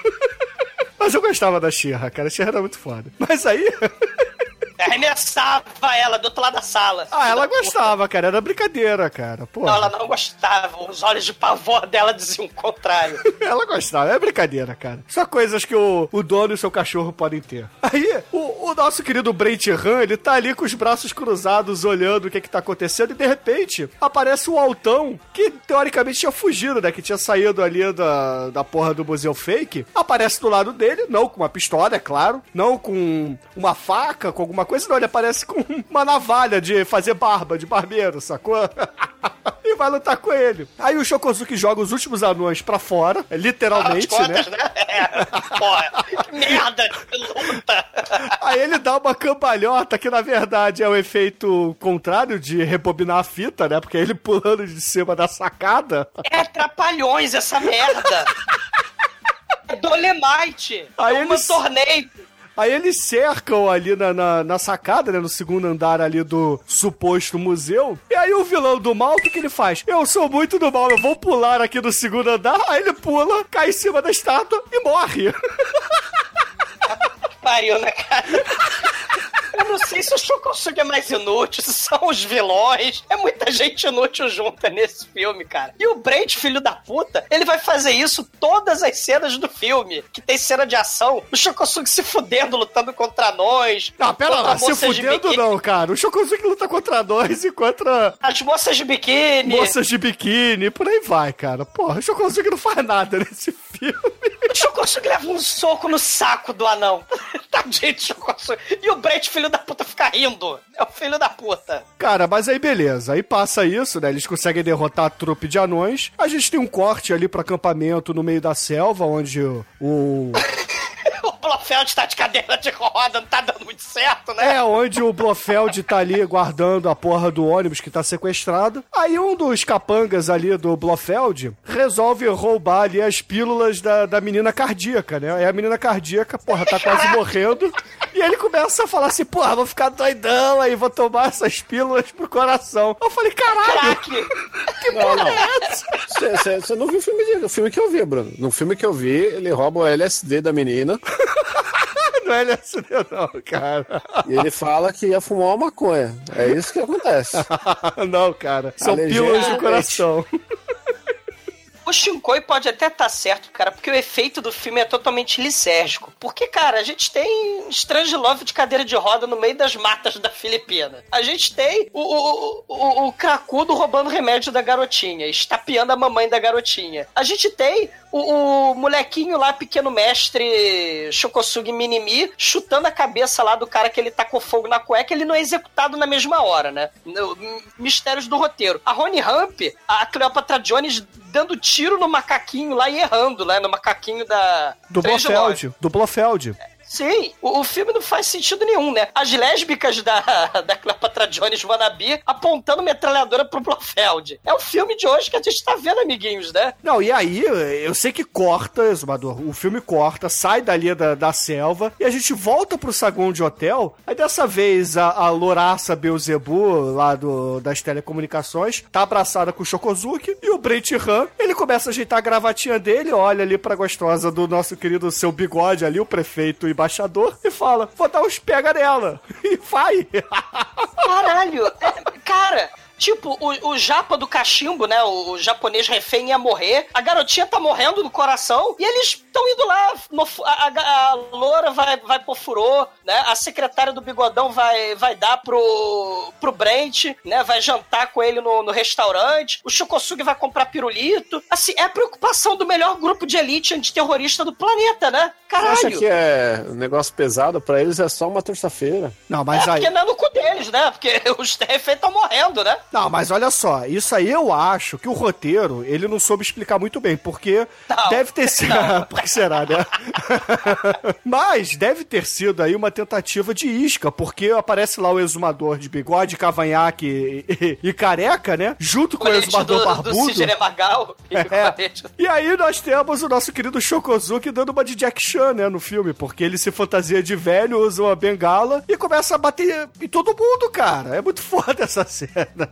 Mas eu gostava da Xirra, cara. A Xirra era muito foda. Mas aí... Arremessava ela do outro lado da sala. Ah, ela gostava, cara. Era brincadeira, cara. Pô. Não, ela não gostava. Os olhos de pavor dela diziam o contrário. Ela gostava, é brincadeira, cara. Só coisas que o, o dono e o seu cachorro podem ter. Aí, o, o nosso querido Brent Han, ele tá ali com os braços cruzados, olhando o que que tá acontecendo, e de repente aparece o Altão, que teoricamente tinha fugido, né? Que tinha saído ali da, da porra do museu fake. Aparece do lado dele, não com uma pistola, é claro, não com uma faca, com alguma coisa, não. Ele aparece com uma navalha de fazer barba, de barbeiro, sacou? e vai lutar com ele. Aí o Shokozuki joga os últimos anões pra fora, literalmente, né? contas, né? É. Porra, que merda de luta. Aí ele dá uma cambalhota que na verdade é o efeito contrário de rebobinar a fita, né? Porque ele pulando de cima da sacada. É trapalhões essa merda. É Dolemite. Aí é um eles- torneio. Aí eles cercam ali na, na, na sacada, né? No segundo andar ali do suposto museu. E aí o vilão do mal, o que, que ele faz? Eu sou muito do mal, eu vou pular aqui no segundo andar. Aí ele pula, cai em cima da estátua e morre. Pariu, né, cara? Eu não sei se o Shokosugi é mais inútil, se são os vilões. É muita gente inútil junta nesse filme, cara. E o Brent, filho da puta, ele vai fazer isso todas as cenas do filme. Que tem cena de ação, o Shokosugi se fudendo, lutando contra nós. Ah, pera lá, se fudendo não, cara. O Shokozuki luta contra nós e contra As moças de biquíni. moças de biquíni, por aí vai, cara. Porra, o Shokozuki não faz nada nesse filme. O Shokosugi leva um soco no saco do anão. Tadinho de Shokosugi. E o Brent, filho da puta, fica rindo. É o filho da puta. Cara, mas aí beleza. Aí passa isso, né? Eles conseguem derrotar a trupe de anões. A gente tem um corte ali pro acampamento no meio da selva, onde o. o- Blofeld tá de cadeira de roda, não tá dando muito certo, né? É, onde o Blofeld tá ali guardando a porra do ônibus que tá sequestrado. Aí um dos capangas ali do Blofeld resolve roubar ali as pílulas da, da menina cardíaca, né? Aí a menina cardíaca, porra, tá quase morrendo. E ele começa a falar assim, porra, vou ficar doidão aí, vou tomar essas pílulas pro coração. Eu falei, caralho, Craque! Não, não. Você não viu o filme, de- o filme que eu vi, Bruno. No filme que eu vi, ele rouba o LSD da menina não é LSD não, cara. e ele fala que ia fumar uma maconha. É isso que acontece. não, cara. São pílulas do Realmente. coração. O Shinkoi pode até estar certo, cara, porque o efeito do filme é totalmente lisérgico. Porque, cara, a gente tem Strange Love de cadeira de roda no meio das matas da Filipina. A gente tem o, o, o, o cracudo roubando remédio da garotinha, estapeando a mamãe da garotinha. A gente tem o, o molequinho lá, pequeno mestre Shokosugi Minimi, chutando a cabeça lá do cara que ele tacou fogo na cueca, ele não é executado na mesma hora, né? Mistérios do roteiro. A Rony Ramp, a Cleopatra Jones dando tiro no macaquinho lá e errando, né? No macaquinho da. Do Blofeld. Do Blofeld. Sim, o, o filme não faz sentido nenhum, né? As lésbicas da, da Cleopatra Jones Wannabe apontando metralhadora pro Blofeld. É o filme de hoje que a gente tá vendo, amiguinhos, né? Não, e aí, eu sei que corta, Exumador, o filme corta, sai dali da, da selva, e a gente volta pro saguão de hotel, aí dessa vez a, a louraça Beelzebub, lá do, das telecomunicações, tá abraçada com o Shokozuki, e o Brent Han, ele começa a ajeitar a gravatinha dele, olha ali pra gostosa do nosso querido seu bigode ali, o prefeito e embaixador, e fala, vou dar uns pega nela, e vai. Caralho! É, cara, tipo, o, o japa do cachimbo, né? O, o japonês refém ia morrer. A garotinha tá morrendo do coração. E eles estão indo lá. no a, a, a loura vai, vai pro furô, né? A secretária do bigodão vai, vai dar pro, pro Brent, né? Vai jantar com ele no, no restaurante. O Shokosugi vai comprar pirulito. Assim, é a preocupação do melhor grupo de elite antiterrorista do planeta, né? Você acha Caralho! que é um negócio pesado pra eles é só uma terça-feira? Não, É mas aí... porque não é no cu deles, né? Porque os reféns estão morrendo, né? Não, mas olha só, isso aí eu acho que o roteiro, ele não soube explicar muito bem, porque Não. deve ter sido... Por que será, né? mas deve ter sido aí uma tentativa de isca, porque aparece lá o exumador de bigode, cavanhaque e, e- e careca, né? Junto com o colete exumador do, do barbudo. Sidney Magal e o É. E aí nós temos o nosso querido Shokozuki dando uma de Jack Chan, né, no filme, porque ele se fantasia de velho, usa uma bengala e começa a bater em todo mundo, cara. É muito foda essa cena.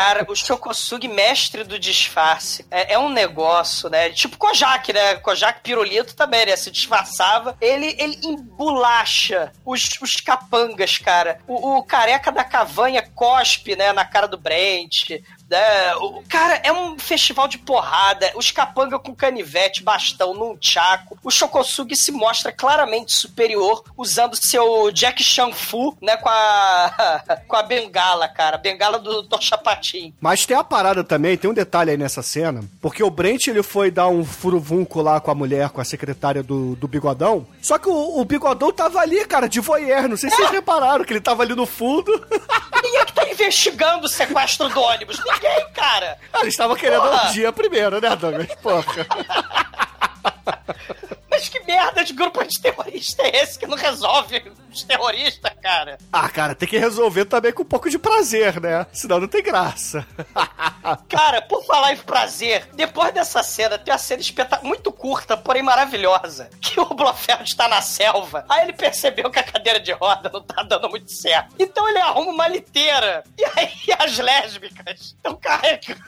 Cara, o Shokosugi, mestre do disfarce, é, é um negócio, né? Tipo Kojak, né? Kojak Pirulito também, né? Se disfarçava. Ele, ele embolacha os, os capangas, cara. O, o careca da cavanha cospe, né? Na cara do Brent. Né? O, cara, é um festival de porrada. Os capanga com canivete, bastão, num chaco. O Shokosugi se mostra claramente superior usando seu Jack Chan Fu, né? Com a, com a bengala, cara. Bengala do Dr. Chapatin. Mas tem a parada também, tem um detalhe aí nessa cena, porque o Brent ele foi dar um furuvunco lá com a mulher, com a secretária do, do Bigodão, só que o, o Bigodão tava ali, cara, de voyeur, não sei se vocês repararam que ele tava ali no fundo. Quem é que tá investigando o sequestro do ônibus? Ninguém, cara. Ah, Eles estavam querendo Porra. um dia primeiro, né, Douglas? Porra. Mas que merda de grupo de terrorista é esse que não resolve os terroristas, cara? Ah, cara, tem que resolver também com um pouco de prazer, né? Senão não tem graça. Cara, por falar em prazer, depois dessa cena, tem uma cena espetacular, muito curta, porém maravilhosa, que o Blofeld tá na selva. Aí ele percebeu que a cadeira de roda não tá dando muito certo. Então ele arruma uma liteira. E aí as lésbicas estão carregando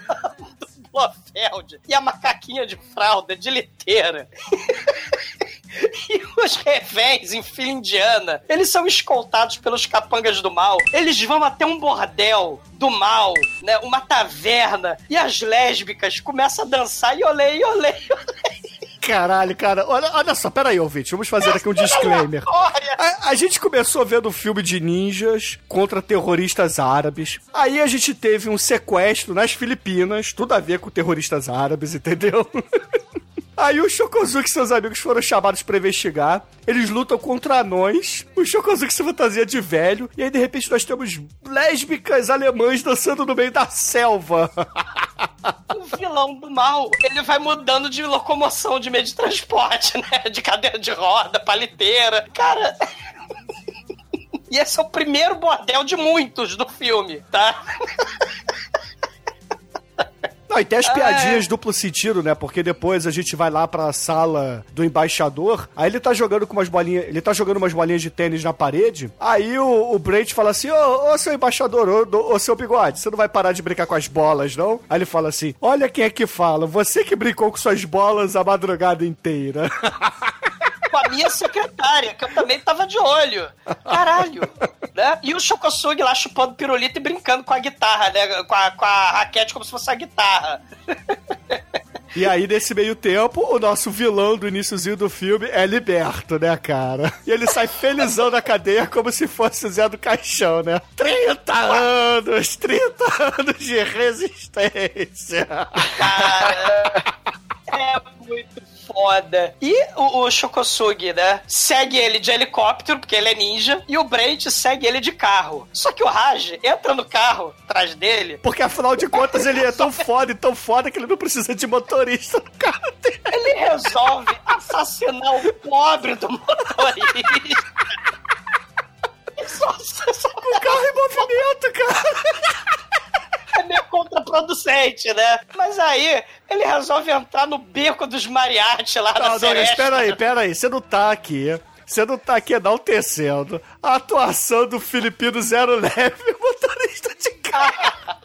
Blofeld e a macaquinha de fralda de liteira. E os reféns em fila indiana, eles são escoltados pelos capangas do mal. Eles vão até um bordel do mal, né? Uma taverna. E as lésbicas começam a dançar e olê, e olê, e olê. Caralho, cara, olha, olha só, pera aí, ouvinte, vamos fazer aqui um disclaimer. A, a gente começou vendo um filme de ninjas contra terroristas árabes. Aí a gente teve um sequestro nas Filipinas, tudo a ver com terroristas árabes, entendeu? Aí o Shokozuki e seus amigos foram chamados pra investigar. Eles lutam contra anões. O Shokozuki se fantasia de velho. E aí, de repente, nós temos lésbicas alemãs dançando no meio da selva. o vilão do mal, ele vai mudando de locomoção, de meio de transporte, né? De cadeira de roda, paliteira. Cara. E esse é o primeiro bordel de muitos do filme, tá? Não, e tem as piadinhas duplo sentido, né? Porque depois a gente vai lá pra sala do embaixador, aí ele tá jogando com umas bolinhas, ele tá jogando umas bolinhas de tênis na parede, aí o, o Brent fala assim, ô, ô seu embaixador, ô, seu bigode, você não vai parar de brincar com as bolas, não? Aí ele fala assim, olha quem é que fala, você que brincou com suas bolas a madrugada inteira. com a minha secretária, que eu também tava de olho. Caralho. Né? E o Chocosug lá chupando pirulito e brincando com a guitarra, né? Com a, com a raquete como se fosse a guitarra. E aí, nesse meio tempo, o nosso vilão do iníciozinho do filme é liberto, né, cara? E ele sai felizão da cadeia como se fosse o Zé do Caixão, né? 30 anos! 30 anos de resistência! Cara, é foda. E o, o Shokosug, né? Segue ele de helicóptero, porque ele é ninja, e o Brent segue ele de carro. Só que o Raj entra no carro atrás dele. Porque afinal de contas ele é tão foda e tão foda que ele não precisa de motorista no carro dele. Ele resolve assassinar o pobre do motorista. Só, só, só... O carro em movimento, cara! É meio contraproducente, né? Mas aí ele resolve entrar no beco dos mariachi lá Não, na Douglas, Seresta. espera aí, espera aí. Você não tá aqui. Você não tá aqui enaltecendo a atuação do Filipino Zero Leve, motorista de carro.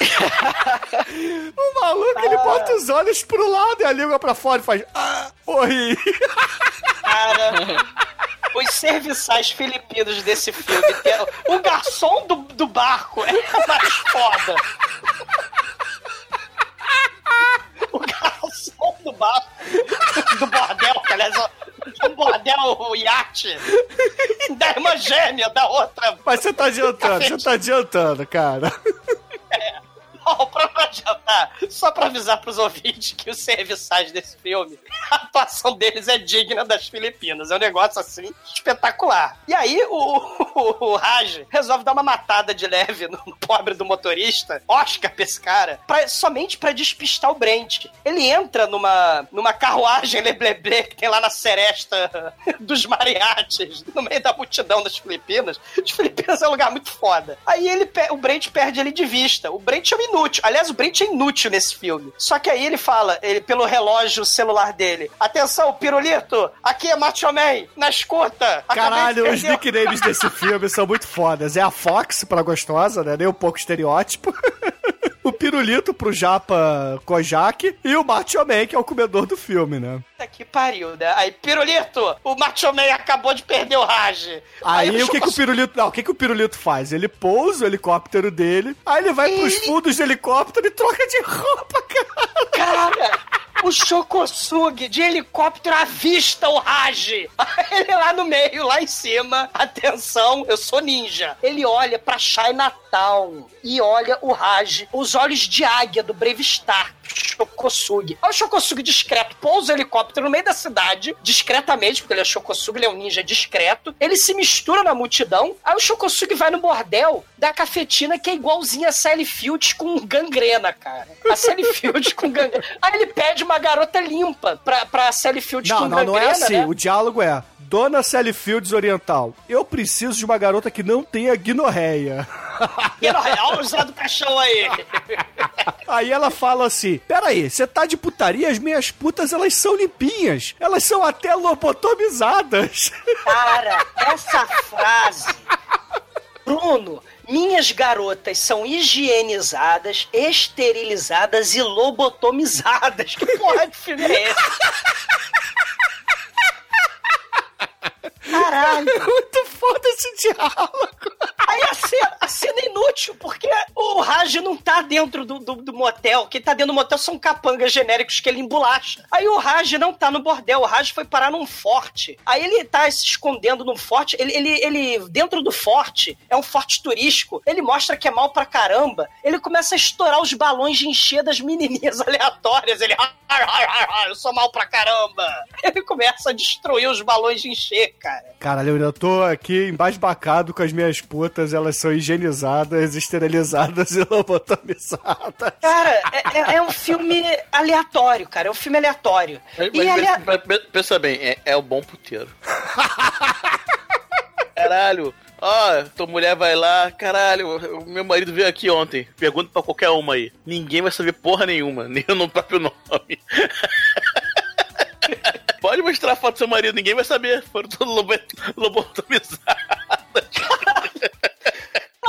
o maluco, ele bota os olhos pro lado e a língua pra fora e faz... Ah, morri. Cara, os serviçais filipinos desse filme, tem- o garçom do, do barco é mais foda. O garçom do barco, do bordel, que aliás é um bordel, o iate, da irmã gêmea da outra. Mas você tá adiantando, você tá adiantando, cara. Não, pra adiantar, só pra avisar pros ouvintes que os serviçais desse filme, a atuação deles é digna das Filipinas. É um negócio assim espetacular. E aí o, o, o Raj resolve dar uma matada de leve no, pobre do motorista, Oscar pra esse cara, pra- somente pra despistar o Brent. Ele entra numa, numa carruagem lebleble que tem lá na seresta dos mariachis, no meio da multidão das Filipinas. As Filipinas é um lugar muito foda. Aí ele, o Brent perde ele de vista. O Brent é um inútil. Aliás, o Brent é inútil nesse filme. Só que aí ele fala, ele pelo relógio celular dele: Atenção, pirulito, aqui é Macho Man, na escuta. Caralho, os nicknames desse filme são muito fodas. É a Fox pra gostosa, né? Nem um pouco estereótipo. o Pirulito pro Japa Kojak e o Macho Man, que é o comedor do filme, né? Puta que pariu, né? Aí, pirulito, o Macho Man acabou de perder o Raj. Aí, o que, que o Pirulito. Não, o que, que o Pirulito faz? Ele pousa o helicóptero dele, aí ele vai pros fundos do helicóptero e troca de roupa, cara. Cara, o Chocosug de helicóptero avista o Raj. Ele lá no meio, lá em cima. Atenção, eu sou ninja. Ele olha pra Chinatown e olha o Raj, os olhos de águia do Brave Star. Chocosug. Aí o Chocosug discreto pousa o helicóptero no meio da cidade, discretamente, porque ele é Chocosug, ele é um ninja discreto. Ele se mistura na multidão. Aí o Chocosug vai no bordel da cafetina que é igualzinha a Sally Fields com gangrena, cara. A Sally Fields com gangrena. Aí ele pede uma garota limpa pra, pra Sally Fields Não, com não, não é assim. né? O diálogo é: Dona Sally Fields Oriental, eu preciso de uma garota que não tenha guinorreia. No real, o Zé do Caixão aí. Aí ela fala assim: Peraí, você tá de putaria? As minhas putas elas são limpinhas. Elas são até lobotomizadas. Cara, essa frase. Bruno, minhas garotas são higienizadas, esterilizadas e lobotomizadas. Que porra de filme é esse? Caralho. Muito foda esse diálogo. Aí a cena, a cena é inútil, porque o Raj não tá dentro do, do, do motel. Quem tá dentro do motel são capangas genéricos que ele embolacha. Aí o Raj não tá no bordel, o Raj foi parar num forte. Aí ele tá se escondendo num forte. Ele, ele, ele dentro do forte, é um forte turístico. Ele mostra que é mal pra caramba. Ele começa a estourar os balões de encher das menininhas aleatórias. Ele, "Ar, ar, ar, ar, eu sou mal pra caramba. Ele começa a destruir os balões de encher, cara. Caralho, eu ainda tô aqui embasbacado com as minhas putas, elas são higienizadas. esterilizadas e lobotomizadas. Cara, é, é- é um filme aleatório, cara. É um filme aleatório. Mas, E mas alea- mas pensa bem, é, é o bom puteiro. Caralho, ó, tua mulher vai lá, caralho, o meu marido veio aqui ontem. Pergunta pra qualquer uma aí. Ninguém vai saber porra nenhuma, nem no próprio nome. Pode mostrar a foto do seu marido, ninguém vai saber. Foram todos lobo- lobotomizados.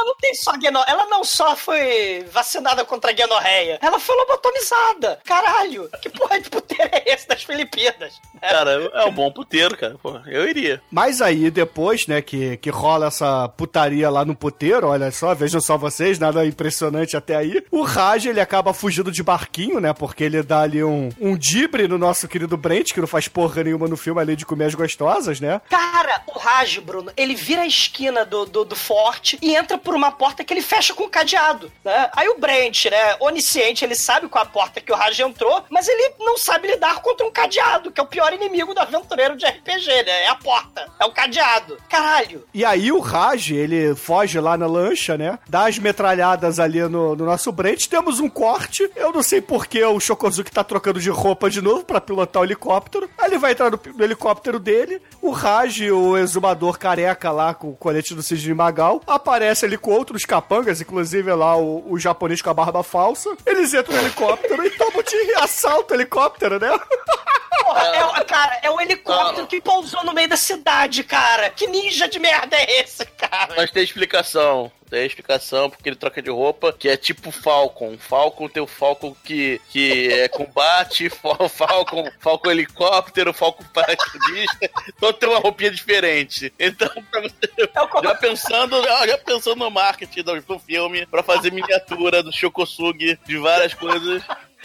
Ela não tem só gueno... Ela não só foi vacinada contra a guenorreia, ela foi lobotomizada. Caralho, que porra de puteiro é esse das Filipinas? Cara, é um bom puteiro, cara. Pô, eu iria. Mas aí, depois, né, que, que rola essa putaria lá no puteiro, olha só, vejam só vocês, nada impressionante até aí. O Raj, ele acaba fugindo de barquinho, né, porque ele dá ali um, um dibre no nosso querido Brent, que não faz porra nenhuma no filme, além de comer as gostosas, né? Cara, o Raj, Bruno, ele vira a esquina do, do, do forte e entra por uma porta que ele fecha com um cadeado, né? Aí o Brent, né, onisciente, ele sabe qual a porta que o Raj entrou, mas ele não sabe lidar contra um cadeado, que é o pior inimigo do aventureiro de RPG, né? É a porta, é o cadeado. Caralho. E aí o Raj, ele foge lá na lancha, né? Dá as metralhadas ali no, no nosso Brent. Temos um corte. Eu não sei por que o Shokozuki tá trocando de roupa de novo pra pilotar o helicóptero. Aí ele vai entrar no, no helicóptero dele. O Raj, o exumador careca lá com o colete do Cisne Magal, aparece ali com outros capangas, inclusive lá o, o japonês com a barba falsa. Eles entram no helicóptero e tomam de assalto o helicóptero, né? Porra, é, cara, é o helicóptero que pousou no meio da cidade, cara. Que ninja de merda é esse, cara? Mas tem explicação. Tem explicação porque ele troca de roupa, que é tipo Falcon. Falcon tem o Falcon que, que é combate, Fal- Falcon, Falcon helicóptero, Falcon paraquedista. Então tem uma roupinha diferente. Então, pra você, É o co- já pensando, já pensando no marketing do, filme, pra fazer miniatura do Shokosugi, de várias coisas.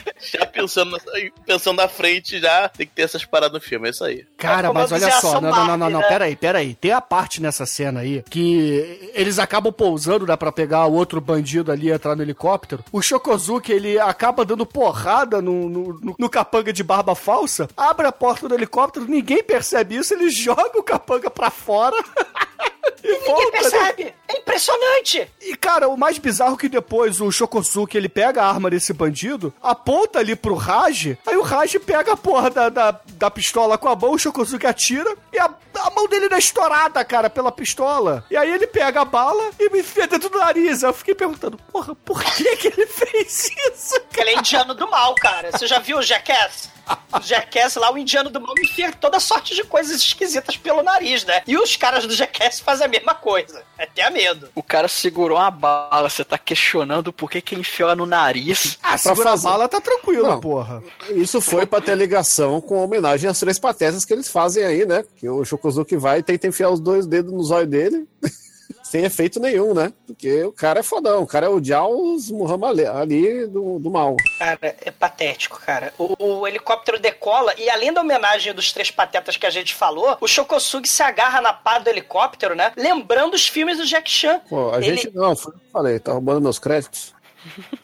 Já pensando, pensando à frente, já tem que ter essas paradas no filme, é isso aí. Cara, mas olha só, não, não, não, não, não, Barbie, né? peraí, peraí. Tem a parte nessa cena aí que eles acabam pousando, dá pra pegar o outro bandido ali e entrar no helicóptero. O Shokozuki, ele acaba dando porrada no, no, no- no capanga de barba falsa, abre a porta do helicóptero, ninguém percebe isso, ele joga o capanga pra fora. E Ninguém volta, né? percebe. É impressionante. E, cara, o mais bizarro é que depois o Shokosuke, ele pega a arma desse bandido, aponta ali pro Raj, aí o Raj pega a porra da, da, da pistola com a mão, o Shokosuke atira, e a, a mão dele não é estourada, cara, pela pistola. E aí ele pega a bala e me enfia dentro do nariz. Eu fiquei perguntando, porra, por que que ele fez isso? Porque ele é indiano do mal, cara. Você já viu o Jackass? O Jackass lá, o indiano do mal enfia toda sorte de coisas esquisitas pelo nariz, né? E os caras do Jackass fazem a mesma coisa. É ter medo. O cara segurou uma bala, você tá questionando por que que ele enfiou ela no nariz. Ah, segura fazer- a bala, tá tranquilo, Não. porra. Isso foi pra ter ligação com a homenagem às três patetas que eles fazem aí, né? Que o Shokozuki vai e tenta enfiar os dois dedos no zóio dele. Sem efeito nenhum, né? Porque o cara é fodão, o cara é o Jaws Muhammad Ali- do, do mal. Cara, é patético, cara. O, o helicóptero decola e além da homenagem dos três patetas que a gente falou, o Shokosugi se agarra na pá do helicóptero, né? Lembrando os filmes do Jack Chan. Pô, a Ele- gente não, foi o que eu falei, tá roubando meus créditos.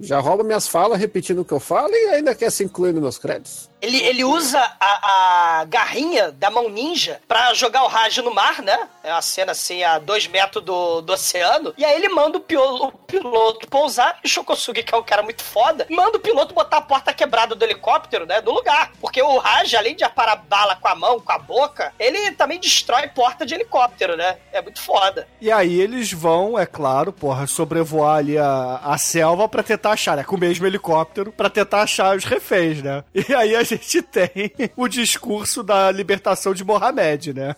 Já rouba minhas falas, repetindo o que eu falo e ainda quer se incluir nos meus créditos. Ele, ele usa a, a garrinha da mão ninja pra jogar o Raj no mar, né? É uma cena assim a dois metros do, do oceano. E aí ele manda o, piolo- o piloto pousar e o Shokosugi, que é um cara muito foda, manda o piloto botar a porta quebrada do helicóptero, né? No lugar. Porque o Raj, além de aparar bala com a mão, com a boca, ele também destrói porta de helicóptero, né? É muito foda. E aí eles vão, é claro, porra, sobrevoar ali a, a selva pra tentar achar, né? Com o mesmo helicóptero, pra tentar achar os reféns, né? E aí a gente tem o discurso da libertação de Mohamed, né?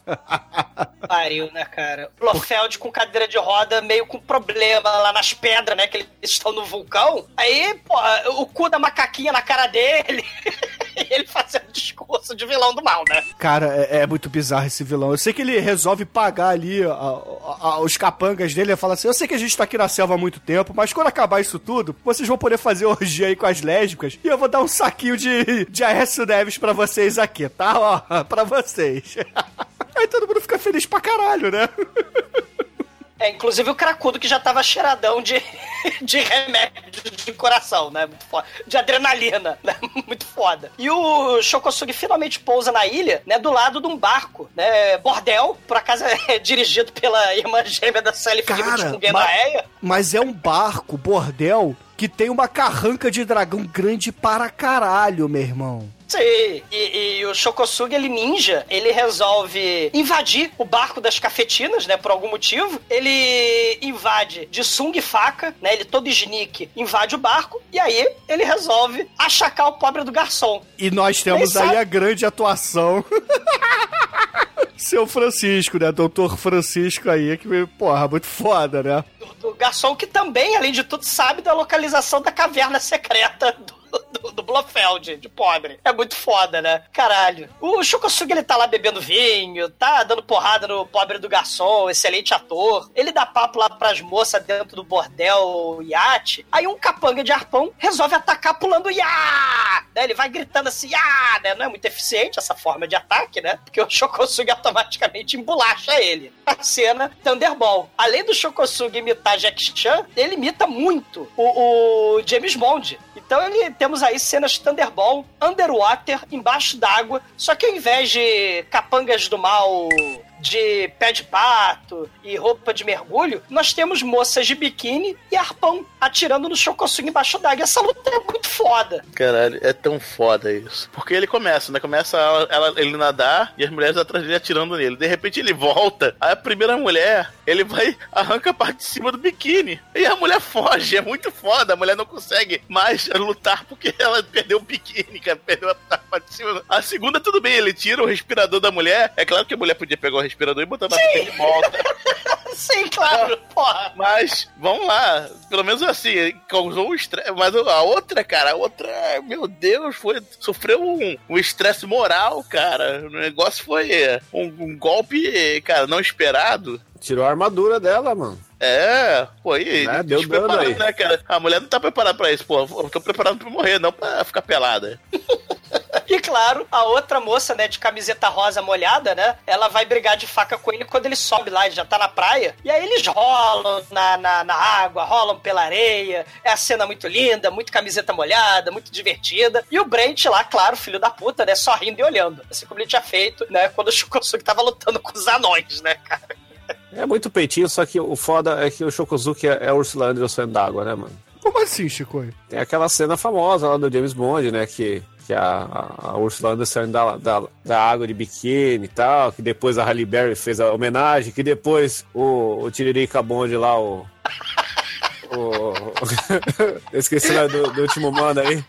Pariu, né, cara? Blofeld com cadeira de roda, meio com problema lá nas pedras, né? Que eles estão no vulcão. Aí, pô, o cu da macaquinha na cara dele. e ele fazendo discurso de vilão do mal, né? Cara, é, é muito bizarro esse vilão. Eu sei que ele resolve pagar ali a- a- a- os capangas dele. Ele fala assim: Eu sei que a gente tá aqui na selva há muito tempo, mas quando acabar isso tudo, vocês vão poder fazer orgia aí com as lésbicas. E eu vou dar um saquinho de, de Aécio Neves pra vocês aqui, tá? Ó, pra vocês. Aí todo mundo fica feliz pra caralho, né? É, inclusive o cracudo que já tava cheiradão de, de remédio de coração, né? Muito foda. De adrenalina, né? Muito foda. E o Shokosugi finalmente pousa na ilha, né? Do lado de um barco, né? Bordel, por acaso é dirigido pela irmã gêmea da Sally Cara, com ma- Genaeia. Mas é um barco, bordel, que tem uma carranca de dragão grande para caralho, meu irmão. Sim, e, e o Shokosugi, ele ninja, ele resolve invadir o barco das cafetinas, né, por algum motivo. Ele invade de sunga e faca, né, ele todo sneak, invade o barco, e aí ele resolve achacar o pobre do garçom. E nós temos Nem aí sabe. a grande atuação. Seu Francisco, né? Doutor Francisco aí, que, porra, muito foda, né? Do, do garçom que também, além de tudo, sabe da localização da caverna secreta do, do, do Blofeld, de pobre. É muito foda, né? Caralho. O Shokosugi, ele tá lá bebendo vinho, tá dando porrada no pobre do garçom, excelente ator. Ele dá papo lá pras moças dentro do bordel iate. Aí um capanga de arpão resolve atacar pulando iá! Né? Ele vai gritando assim, iá! Né? Não é muito eficiente essa forma de ataque, né? Porque o Shokosugi automaticamente embolacha ele. A cena Thunderball. Além do Shokosugi imitar Jack Chan, ele imita muito o, o James Bond. Então ele temos aí cenas Thunderball, Underwater, embaixo d'água, só que ao invés de capangas do mal de pé de pato e roupa de mergulho, nós temos moças de biquíni e arpão atirando no Shokosugi embaixo d'água. Essa luta é muito foda. Caralho, é tão foda isso. Porque ele começa, né? Começa ela, ela- ele nadar e as mulheres atrás dele atirando nele. De repente ele volta, a primeira mulher, ele vai, arranca a parte de cima do biquíni. E a mulher foge, é muito foda. A mulher não consegue mais lutar porque ela perdeu o biquíni, cara, perdeu a parte de cima. A segunda, tudo bem, ele tira o respirador da mulher. É claro que a mulher podia pegar o respirador e botar na boca de volta. Sim, claro, porra. Mas, vamos lá. Pelo menos assim, causou um estresse. Mas a outra, cara, a outra, meu Deus, foi. Sofreu um um estresse moral, cara. O negócio foi um, um golpe, cara, não esperado. Tirou a armadura dela, mano. É, pô, aí. Né, deu dano aí. né, cara? A mulher não tá preparada pra isso, pô. Eu tô preparado pra morrer, não pra ficar pelada. E claro, a outra moça, né, de camiseta rosa molhada, né? Ela vai brigar de faca com ele quando ele sobe lá, ele já tá na praia. E aí eles rolam na, na, na água, rolam pela areia. É a cena muito linda, muito camiseta molhada, muito divertida. E o Brent lá, claro, filho da puta, né? Só rindo e olhando. Assim como ele tinha feito, né? Quando o Shukosugi tava lutando com os anões, né, cara? É muito peitinho, só que o foda é que o Shokozuki é, é o Ursula Anderson d'água, né, mano? Como assim, Chico? Tem aquela cena famosa lá do James Bond, né? Que, que a, a, Ursula Anderson da, da, da água de biquíni e tal, que depois a Halle Berry fez a homenagem, que depois o, o Tiririca Bond lá, o. o esqueci nome do, do último mano aí,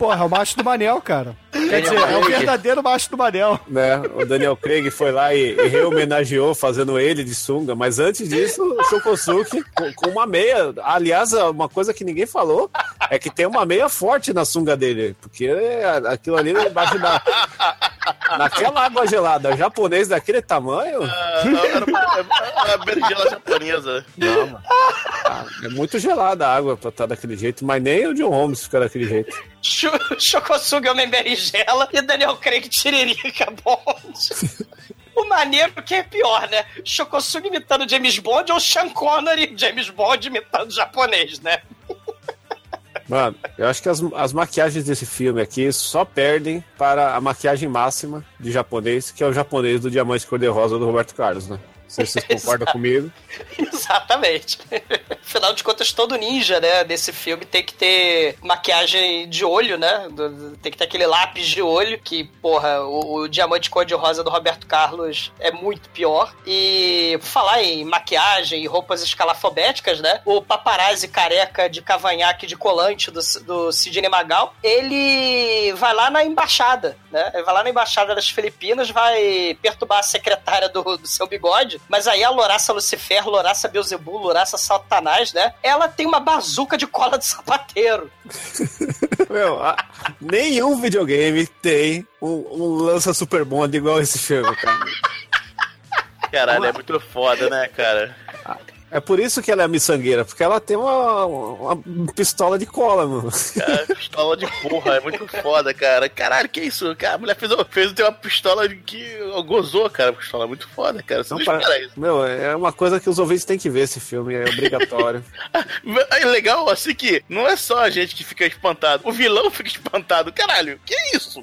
Porra, é o macho do Manel, cara. Quer dizer, é o verdadeiro macho do Manel. né? O Daniel Craig foi lá e, e rehomenageou fazendo ele de sunga, mas antes disso, o Shokosuke com, com uma meia. Aliás, uma coisa que ninguém falou é que tem uma meia forte na sunga dele, porque aquilo ali embaixo da. Naquela água gelada, japonês daquele tamanho. Ah, era uma, uma berinjela japonesa. Não, mano. Ah, é muito gelada a água pra estar daquele jeito, mas nem o John Holmes fica daquele jeito. Chu- Shokosugi Homem Berinjela e Daniel Craig Tiririca Bond. O maneiro que é pior, né? Shokosugi imitando James Bond ou Sean Connery James Bond imitando japonês, né? Mano, eu acho que as, as maquiagens desse filme aqui só perdem para a maquiagem máxima de japonês, que é o japonês do Diamante Cor-de-Rosa do Roberto Carlos, né? Não sei se vocês concordam comigo. Exatamente. Afinal de contas, todo ninja, né, desse filme tem que ter maquiagem de olho, né? Tem que ter aquele lápis de olho, que, porra, o, o diamante cor-de-rosa do Roberto Carlos é muito pior. E falar em maquiagem e roupas escalafobéticas, né? O paparazzi careca de cavanhaque de colante do, do Sidney Magal, ele vai lá na embaixada, né? Ele vai lá na embaixada das Filipinas, vai perturbar a secretária do, do seu bigode, mas aí a Loraça Lucifer, Loraça Beuzebu, Loraça Satanás, né? Ela tem uma bazuca de cola de sapateiro. Meu, a- nenhum videogame tem um, um lança super bond igual esse filme, cara. Caralho, é muito foda, né, cara? É por isso que ela é miçangueira, porque ela tem uma, uma pistola de cola, mano. Cara, pistola de porra, é muito foda, cara. Caralho, que isso? Cara, a mulher fez, fez ter uma pistola que gozou, cara. Pistola é muito foda, cara. Você não, Não para- isso. Meu, é uma coisa que os ouvintes têm que ver esse filme, é obrigatório. É legal, assim, que não é só a gente que fica espantado. O vilão fica espantado. Caralho, que isso?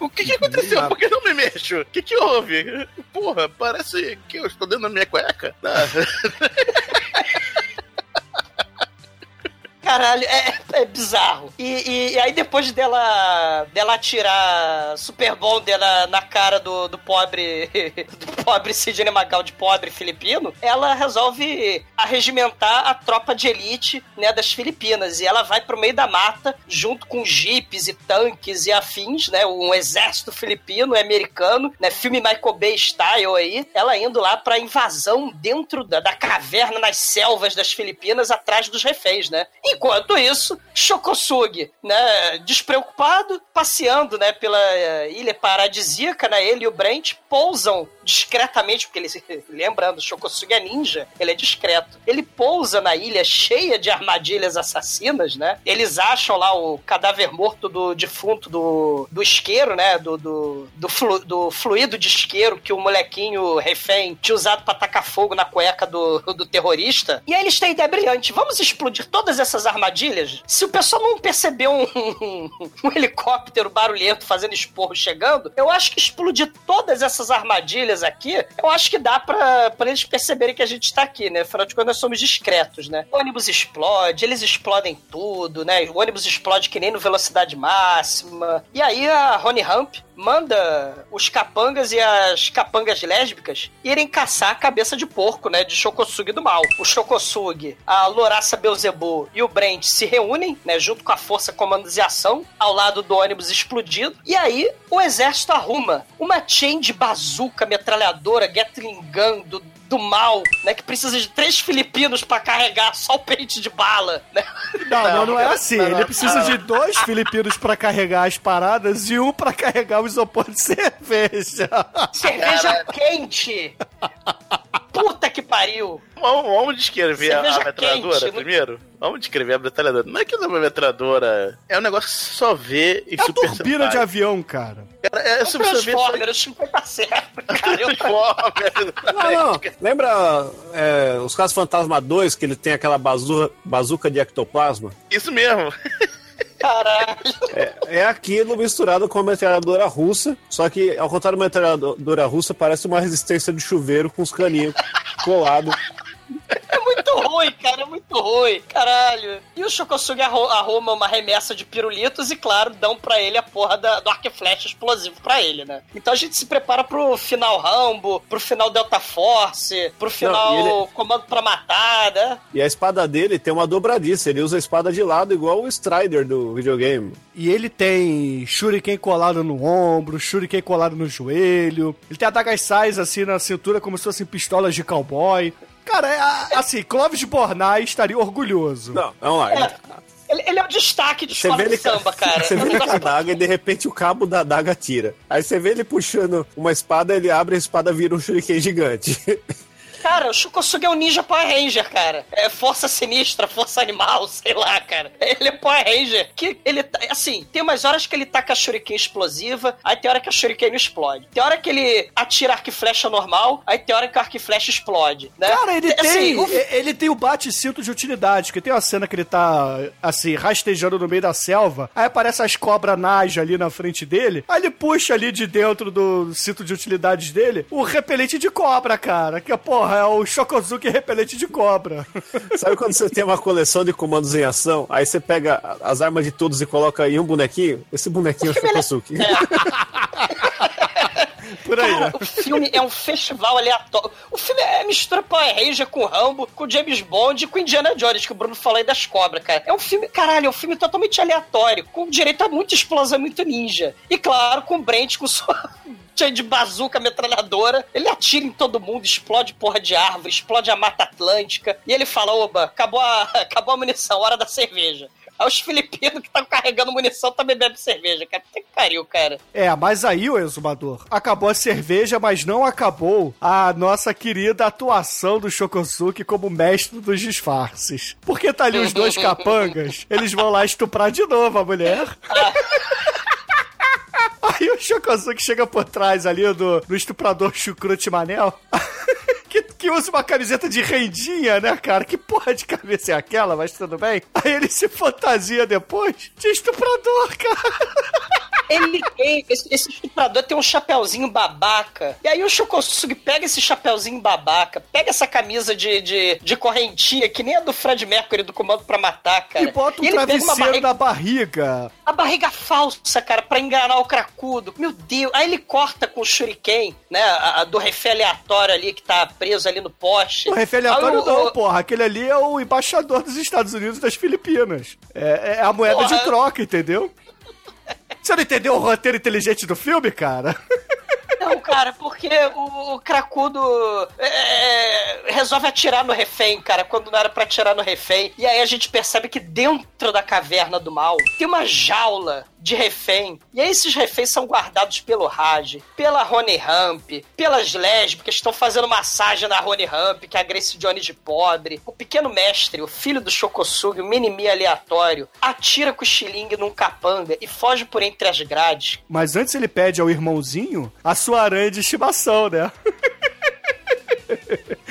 O que, que aconteceu? Por que não me mexo? O que, que houve? Porra, parece que eu estou dentro da minha cueca. Ah, Caralho, é, é bizarro. E, e- e aí depois dela dela atirar Super Bonder na, na cara do, do pobre do pobre Sidney Magal de pobre filipino, ela resolve arregimentar a tropa de elite né, das Filipinas. E ela vai pro meio da mata junto com jipes e tanques e afins, né? Um exército filipino e americano, né? Filme Michael Bay style aí. Ela indo lá pra invasão dentro da, da caverna, nas selvas das Filipinas, atrás dos reféns, né? Enquanto isso, Shokosugi, né, despreocupado, passeando, né, pela eh, ilha paradisíaca, né, ele e o Brent pousam discretamente, porque ele, lembrando, Shokosugi é ninja, ele é discreto. Ele pousa na ilha cheia de armadilhas assassinas, né? Eles acham lá o cadáver morto do defunto do, do isqueiro, né, do, do, do, flu- do fluido de isqueiro que o molequinho refém tinha usado pra tacar fogo na cueca do, do terrorista. E aí eles têm ideia brilhante, vamos explodir todas essas armadilhas? Se o pessoal não percebeu um, um helicóptero barulhento fazendo esporro chegando, eu acho que explodir todas essas armadilhas aqui, eu acho que dá pra, pra eles perceberem que a gente tá aqui, né? Afinal de contas, nós somos discretos, né? O ônibus explode, eles explodem tudo, né? O ônibus explode que nem no velocidade máxima. E aí a Rony Ramp manda os capangas e as capangas lésbicas irem caçar a cabeça de porco, né? De Shokosugi do mal. O Shokosugi, a Loraça Beelzebub e o Brent se reúnem, né? Junto com a Força Comandos e Ação, ao lado do ônibus explodido. E aí o exército arruma uma chain de bazuca, metralhadora, Gatling Gun do, do mal, né? Que precisa de três filipinos pra carregar só o pente de bala, né? Não, não, não é assim. não, Ele não. precisa de dois filipinos pra carregar as paradas e um pra carregar o isopor de cerveja. Cerveja quente! Puta que pariu! Vamos, vamos descrever a, a metralhadora quente, primeiro? Vamos descrever a metralhadora. Não é que uma metralhadora é um negócio que você só vê em É a Super turbina de avião, cara. Cara, é, É um se você vê só Transformer, o tá certo, cara. Eu- Transformer. Não, não. Lembra é, os casos Fantasma 2, que ele tem aquela bazu bazuca de ectoplasma? Isso mesmo. Caralho. É aquilo misturado com a metralhadora russa, só que ao contrário da metralhadora russa, parece uma resistência de chuveiro com os caninhos colados. É muito ruim, cara, é muito ruim. Caralho. E o Shokosugi arruma uma remessa de pirulitos e, claro, dão pra ele a porra da- do arco e flecha explosivo pra ele, né? Então a gente se prepara pro final Rambo, pro final Delta Force, pro final e ele- Comando pra Matar, né? E a espada dele tem uma dobradiça, ele usa a espada de lado igual o Strider do videogame. E ele tem shuriken colado no ombro, shuriken colado no joelho. Ele tem adagas sais assim na cintura como se fossem pistolas de cowboy. Cara, é, assim, Clóvis Bornai estaria orgulhoso. Não, vamos lá. É, ele, ele é o destaque de Você escola vê de ele, samba, cara. Você É vê ele com a adaga e de repente o cabo da adaga tira. Aí você vê ele puxando uma espada, ele abre a espada vira um shuriken gigante. Cara, o Shukosugi é um ninja Power Ranger, cara. É força sinistra, força animal, sei lá, cara. Ele é Power Ranger. Que ele, tá- assim, tem umas horas que ele taca a shuriken explosiva, aí tem hora que a shuriken não explode. Tem hora que ele atira arco e flecha normal, aí tem hora que o arco e flecha explode, né? Cara, ele Assim, tem, o- e- ele tem o bate-cinto de utilidade, que tem uma cena que ele tá, assim, rastejando no meio da selva, aí aparece as cobras naja ali na frente dele, aí ele puxa ali de dentro do cinto de utilidades dele o repelente de cobra, cara, que, porra, é o Shokozuki repelente de cobra. Sabe quando você tem uma coleção de comandos em ação, aí você pega as armas de todos e coloca em um bonequinho? Esse bonequinho é o Shokosuki. Por aí, Cara, né? o filme é um festival aleatório. O filme é mistura Power Ranger com Rambo, com James Bond e com Indiana Jones, que o Bruno falou aí das cobras, cara. É um filme, caralho, é um filme totalmente aleatório, com direito a muita explosão muito ninja. E claro, com o Brent com sua cheio de bazuca metralhadora. Ele atira em todo mundo, explode porra de árvore, explode a Mata Atlântica. E ele fala: oba, acabou a, acabou a munição, hora da cerveja. Aí os filipinos que estão carregando munição também bebem cerveja, cara. Puta que pariu, cara. É, mas aí, o exumador, acabou a cerveja, mas não acabou a nossa querida atuação do Shokosuke como mestre dos disfarces. Porque tá ali os dois capangas, eles vão lá estuprar de novo a mulher. Aí o Shokosuke chega por trás ali do, do estuprador Chucrute Manel. Que, que usa uma camiseta de rendinha, né, cara? Que porra de cabeça é aquela, mas tudo bem. Aí ele se fantasia depois de estuprador, cara. Ele tem, esse, esse estuprador tem um chapeuzinho babaca. E aí o Shokosugi pega esse chapeuzinho babaca, pega essa camisa de, de, de correntinha, que nem a do Fred Mercury do Comando pra Matar, cara. E bota um uma travesseiro barriga, na barriga. a barriga falsa, cara, pra enganar o cracudo. Meu Deus. Aí ele corta com o shuriken, né, a, a do refém aleatório ali que tá preso ali no poste. O refém aleatório Aí o- não, o- porra. Aquele ali é o embaixador dos Estados Unidos e das Filipinas. É, é a moeda Porra. de troca, entendeu? Você não entendeu o roteiro inteligente do filme, cara? Não, cara, porque o, o cracudo é, resolve atirar no refém, cara, quando não era pra atirar no refém. E aí a gente percebe que dentro da caverna do mal tem uma jaula de refém. E esses reféns são guardados pelo Raj, pela Rony Ramp, pelas lésbicas que estão fazendo massagem na Rony Ramp, que é a Grace Jones de pobre. O pequeno mestre, o filho do Shokosugi, o Minimi aleatório, atira com o xilingue num capanga e foge por entre as grades. Mas antes ele pede ao irmãozinho a sua aranha de estimação, né?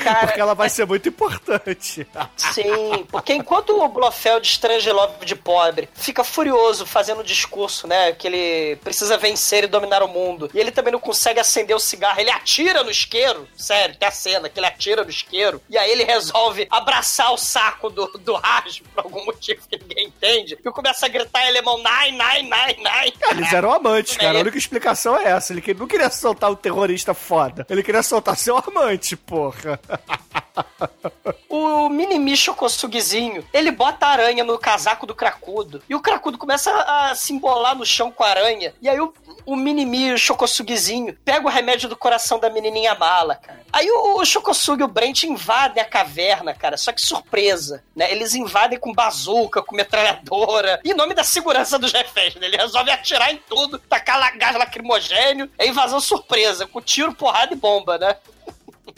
Cara, Porque ela vai ser muito importante. Sim, porque enquanto o Blofeld Strangelove de pobre fica furioso fazendo um discurso, né, que ele precisa vencer e dominar o mundo, e ele também não consegue acender o cigarro, ele atira no isqueiro, sério, tem a cena que ele atira no isqueiro, e aí ele resolve abraçar o saco do, do Raj por algum motivo que ninguém entende, e começa a gritar em alemão, nine, nine, nine, nine. Eles eram amantes, cara. A única explicação é essa. Ele não queria soltar um terrorista foda. Ele queria soltar seu amante, porra. O Minimi Chocosugizinho, ele bota a aranha no casaco do cracudo. E o cracudo começa a se embolar no chão com a aranha. E aí o, o Minimi Chocosugizinho pega o remédio do coração da menininha mala, cara. Aí o, o e o Brent invadem a caverna, cara. Só que surpresa, né? Eles invadem com bazuca, com metralhadora. Em nome da segurança dos reféns, né? Ele resolve atirar em tudo, tacar gás lacrimogênio. É invasão surpresa, com tiro, porrada e bomba, né?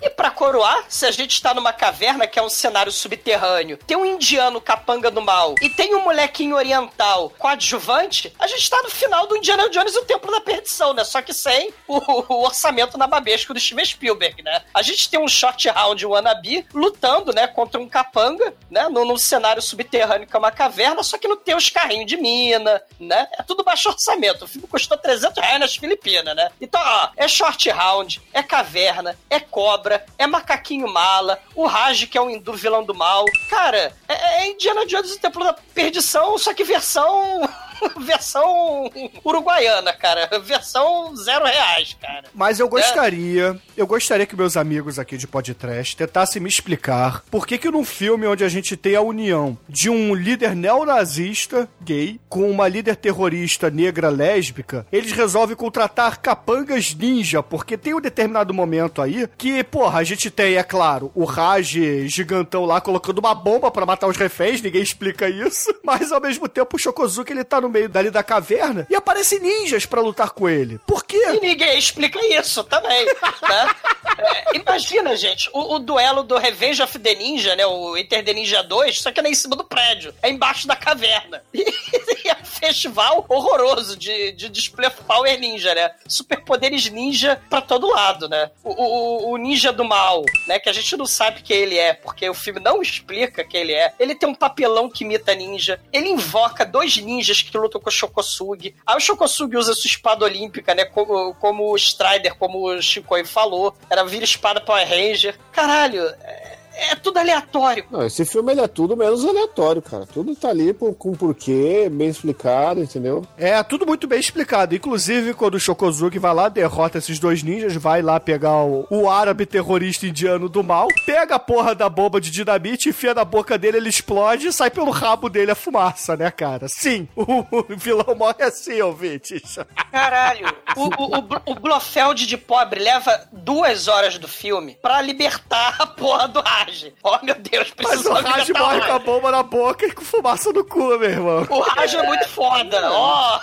E pra coroar, se a gente tá numa caverna que é um cenário subterrâneo, tem um indiano capanga do mal e tem um molequinho oriental coadjuvante, a gente tá no final do Indiana Jones e o Templo da Perdição, né? Só que sem o, o orçamento na babesco do Steven Spielberg, né? A gente tem um short round wannabe lutando, né, contra um capanga, né, num, num cenário subterrâneo que é uma caverna, só que não tem os carrinhos de mina, né? É tudo baixo orçamento. O filme custou 300 reais nas Filipinas, né? Então, ó, é short round, é caverna, é cobra, é macaquinho mala, o Raj, que é um hindu vilão do mal. Cara, é, é Indiana Jones e o Templo da Perdição, só que versão. versão uruguaiana, cara. Versão zero reais, cara. Mas eu gostaria, eu gostaria que meus amigos aqui de podcast tentassem me explicar por que que num filme onde a gente tem a união de um líder neonazista gay com uma líder terrorista negra lésbica, eles resolvem contratar capangas ninja, porque tem um determinado momento aí que, porra, a gente tem, é claro, o Raj gigantão lá colocando uma bomba pra matar os reféns, ninguém explica isso, mas ao mesmo tempo o Shokozuki ele tá no meio dali da caverna e aparecem ninjas pra lutar com ele. Por quê? E ninguém explica isso também, né? É, imagina, gente, o, o duelo do Revenge of the Ninja, né? O Enter the Ninja 2, só que não é em cima do prédio, é embaixo da caverna. E, é um festival horroroso de, de display power ninja, né? Superpoderes ninja pra todo lado, né? O, o, o ninja do mal, né? Que a gente não sabe quem ele é, porque o filme não explica quem ele é. Ele tem um papelão que imita ninja. Ele invoca dois ninjas que lutam com o Shokosugi. Aí o Shokosugi usa sua espada olímpica, né? Como, como o Strider, como o Shinkoi falou. Era vira espada Power Ranger. Caralho, é, é tudo aleatório. Não, esse filme ele é tudo menos aleatório, cara. Tudo tá ali por- com porquê, bem explicado, entendeu? É, tudo muito bem explicado. Inclusive, quando o Shokozuki vai lá, derrota esses dois ninjas, vai lá pegar o, o árabe terrorista indiano do mal, pega a porra da bomba de dinamite, enfia na boca dele, ele explode e sai pelo rabo dele a fumaça, né, cara? Sim, o, o vilão morre assim, ouvintes. Caralho, o, o, o, o Blofeld de pobre leva duas horas do filme pra libertar a porra do Raj. Raj. Oh, meu Deus, Mas o Raj morre com a bomba na boca e com fumaça no cu, meu irmão. O Raj é muito foda, ó.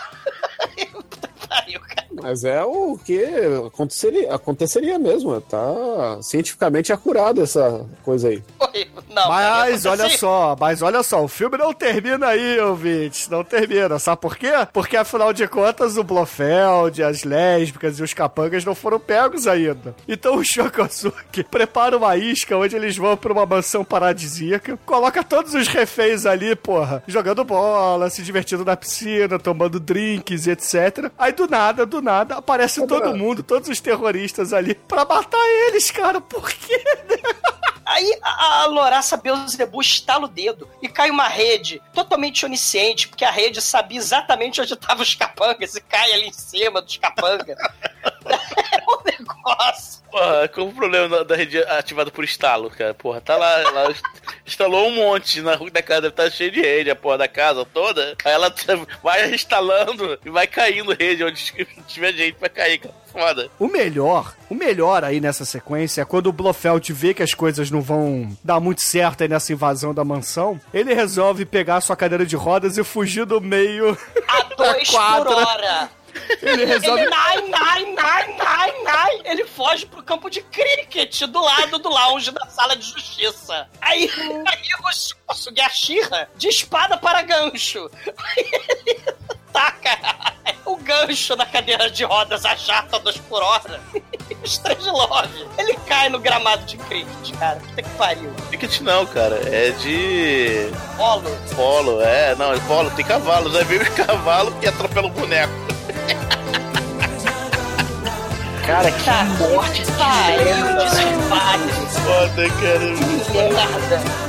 Que pariu, cara. Mas é o que aconteceria, aconteceria mesmo. Tá cientificamente acurado essa coisa aí. Oi, Não, Mas olha só, mas olha só, o filme não termina aí, ouvintes. Não termina. Sabe por quê? Porque afinal de contas o Blofeld, as lésbicas e os capangas não foram pegos ainda. Então o Shokosuke prepara uma isca onde eles vão pra uma mansão paradisíaca, coloca todos os reféns ali, porra, jogando bola, se divertindo na piscina, tomando drinks e etc. Aí do nada, do nada, aparece todo mundo, todos os terroristas ali, pra matar eles, cara. Por quê? Aí a, a Loraça Beelzebub estala o dedo e cai uma rede totalmente onisciente, porque a rede sabia exatamente onde estavam os capangas e cai ali em cima dos capangas. é um negócio. Porra, qual o problema da- da rede ativada por estalo, cara? Porra, tá lá, ela instalou um monte na rua da casa, deve estar cheio de rede, a porra da casa toda. Aí ela tá- vai instalando e vai caindo rede onde tiver gente pra cair, cara. Foda. O melhor, o melhor aí nessa sequência é quando o Blofeld vê que as coisas não vão dar muito certo aí nessa invasão da mansão, ele resolve pegar a sua cadeira de rodas e fugir do meio. A dois por quadra. hora. Ele resolve. Ele nai, nai, nai, nai, nai. Ele foge pro campo de cricket do lado do lounge da sala de justiça. Aí, aí o Shikosugi Ashira de espada para gancho. Aí ele taca o gancho na cadeira de rodas, a jata 2 por hora. Strange Love. Ele cai no gramado de cricket, cara. Puta que pariu. Ticket não, cara. É de. Polo. Polo, é. Não, é polo, tem cavalos. Aí vem os cavalos e atropelam o boneco. Cara, que Tá. morte Pariu, desespare. Foda, cara. Que merda.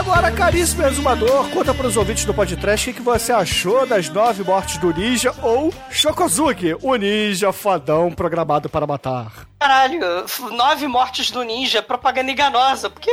Agora, caríssimo exumador, conta pros ouvintes do podcast o que você achou das nove mortes do ninja ou Shokozuki, o ninja fodão programado para matar. Caralho, nove mortes do ninja, propaganda enganosa, porque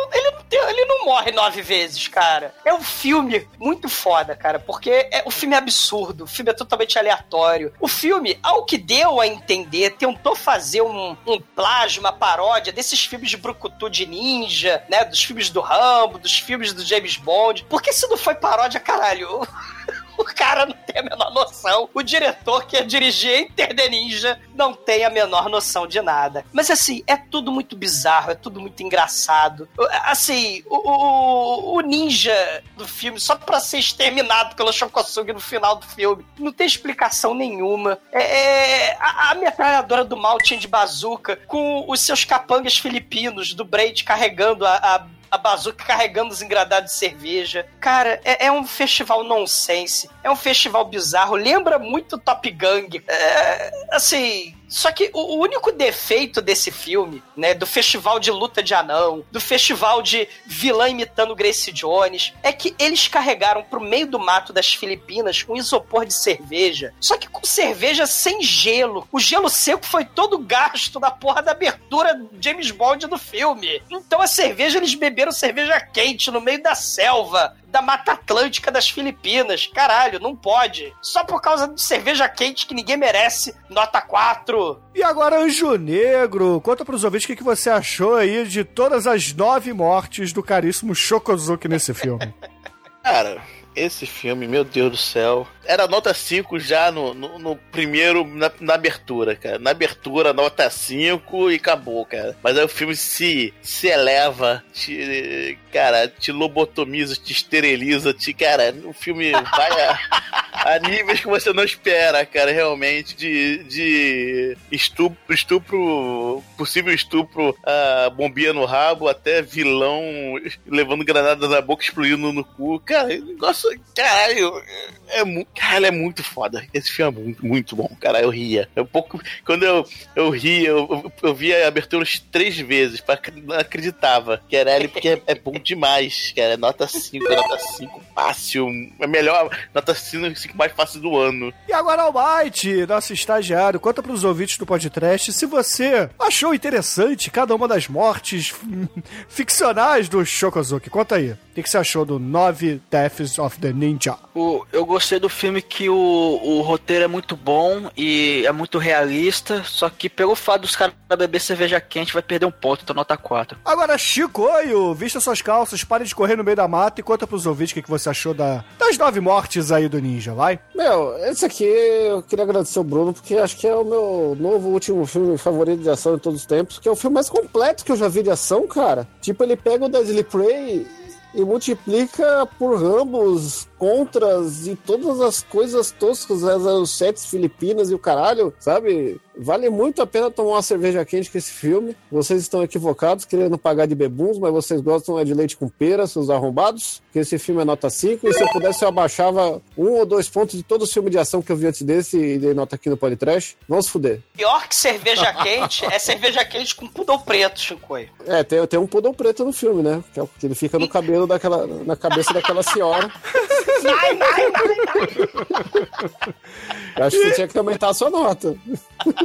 não- ele, não tem- ele não morre nove vezes, cara. É um filme muito foda, cara, porque é, o filme é absurdo, o filme é totalmente aleatório. O filme, ao que deu a entender, tentou fazer um, um plágio, uma paródia desses filmes de brucutu de ninja, né, dos filmes do Rambo, dos filmes do James Bond. Porque se não foi paródia, caralho... O cara não tem a menor noção. O diretor que ia dirigir Enter the Ninja não tem a menor noção de nada. Mas assim, é tudo muito bizarro, é tudo muito engraçado. Assim, o, o, o ninja do filme, só pra ser exterminado pelo Shokosugi no final do filme, não tem explicação nenhuma. É, é, a, a metralhadora do mal tinha de bazuca, com os seus capangas filipinos do Braid carregando a, a a bazuca carregando os engradados de cerveja. Cara, é, é um festival nonsense. É um festival bizarro. Lembra muito Top Gang. É, assim. Só que o único defeito desse filme, né, do festival de luta de anão, do festival de vilã imitando Grace Jones, é que eles carregaram pro meio do mato das Filipinas um isopor de cerveja. Só que com cerveja sem gelo. O gelo seco foi todo gasto na porra da abertura James Bond do filme. Então a cerveja, eles beberam cerveja quente no meio da selva da Mata Atlântica das Filipinas. Caralho, não pode. Só por causa de cerveja quente que ninguém merece. Nota 4. E agora, Anjo Negro, conta pros ouvintes o que que você achou aí de todas as nove mortes do caríssimo Shokozuki nesse filme. Cara, esse filme, meu Deus do céu. Era nota 5 já no, no, no primeiro, na, na abertura, cara. Na abertura, nota 5 e acabou, cara. Mas aí o filme se, se eleva, te, cara, te lobotomiza, te esteriliza, te, cara, o filme vai a, a níveis que você não espera, cara, realmente, de, de estupro, estupro, possível estupro, a bombinha no rabo, até vilão levando granada na boca, explodindo no cu. Cara, negócio, caralho, é, mu cara, é muito foda. Esse filme é muito, muito bom, cara, eu ria. Eu pouco, quando eu, eu ria, eu, eu, via a abertura uns três vezes, pra, não acreditava que era ele, porque é, é bom demais, cara, é nota 5, nota 5 fácil, é melhor, nota 5 mais fácil do ano. E agora, Almighty, nosso estagiário, conta pros ouvintes do podcast se você achou interessante cada uma das mortes ficcionais do Shokozuki. Conta aí. O que, que você achou do Nove Deaths of the Ninja? O- eu gostei do filme que o, o roteiro é muito bom e é muito realista, só que pelo fato dos caras beber cerveja quente vai perder um ponto, então nota 4. Agora, Chicoio, vista suas calças, pare de correr no meio da mata e conta pros ouvintes o que, que você achou da, das nove mortes aí do ninja, vai? Meu, esse aqui eu queria agradecer o Bruno, porque acho que é o meu novo último filme favorito de ação de todos os tempos, que é o filme mais completo que eu já vi de ação, cara. Tipo, ele pega o Deadly Prey e multiplica por rambos, contras e todas as coisas toscas, as sets filipinas e o caralho, sabe? Vale muito a pena tomar uma cerveja quente com esse filme. Vocês estão equivocados, querendo pagar de bebuns, mas vocês gostam é de leite com pera, seus arrombados. Que esse filme é nota 5. E se eu pudesse, eu abaixava um ou dois pontos de todo o filme de ação que eu vi antes desse e dei nota aqui no Podcast. Vamos fuder. Pior que cerveja quente é cerveja quente com pudor preto, Chicoio. É, tem, tem um poodle preto no filme, né? Que, é que ele fica no cabelo daquela. na cabeça daquela senhora. Vai, vai, vai, vai. Eu acho que você tinha que aumentar a sua nota.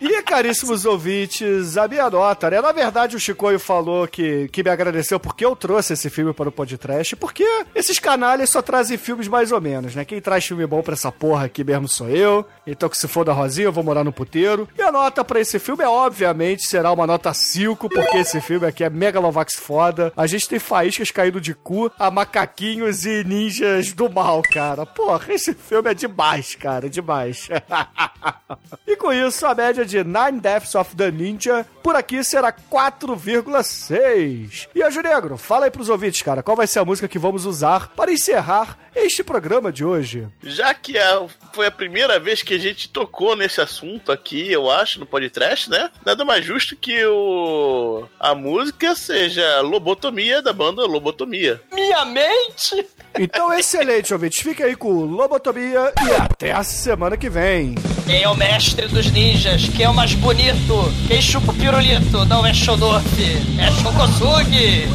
E, caríssimos ouvintes, a minha nota, né? Na verdade, o Chicoio falou que, que me agradeceu porque eu trouxe esse filme para o podcast, porque esses canalhas só trazem filmes mais ou menos, né? Quem traz filme bom pra essa porra aqui mesmo sou eu. Então, que se for da Rosinha, eu vou morar no puteiro. E a nota pra esse filme, é, obviamente, será uma nota 5, porque esse filme aqui é Megalovax foda. A gente tem faíscas caindo de cu a macaquinhos e ninjas do mal, cara. Porra, esse filme é demais, cara, demais. E com isso, a média de Nine Deaths of the Ninja por aqui será 4,6. E a Negro, fala aí pros ouvintes, cara, qual vai ser a música que vamos usar para encerrar este programa de hoje? Já que a- foi a primeira vez que a gente tocou nesse assunto aqui, eu acho, no podcast, né? Nada mais justo que o a música seja Lobotomia da banda Lobotomia. Minha mente? Então, excelente, ouvintes. Fique aí com Lobotomia e até a semana que vem. Quem é o mestre dos ninjas? Quem é o mais bonito? Quem chupa o pirulito? Não é Shodoff, é Shokosugi!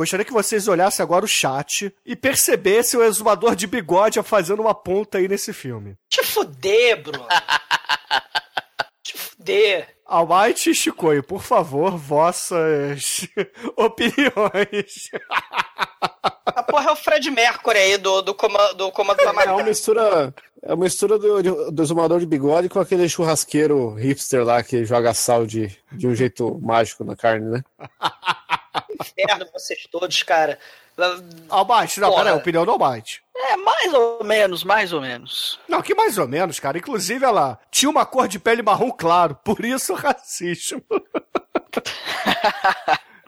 Gostaria que vocês olhassem agora o chat e percebessem o exumador de bigode fazendo uma ponta aí nesse filme. Te fuder, Bruno. Te fuder. Almighty e Chicoio, por favor, vossas opiniões. A porra é o Fred Mercury aí do, do, coma, do Comando da É uma mistura. É uma mistura do, do exumador de bigode com aquele churrasqueiro hipster lá que joga sal de, de um jeito mágico na carne, né? Inferno vocês todos, cara. Almighty, não, Porra. pera aí, opinião do Almighty. É, mais ou menos, mais ou menos. Não, que mais ou menos, cara. Inclusive, ela tinha uma cor de pele marrom claro, por isso o racismo.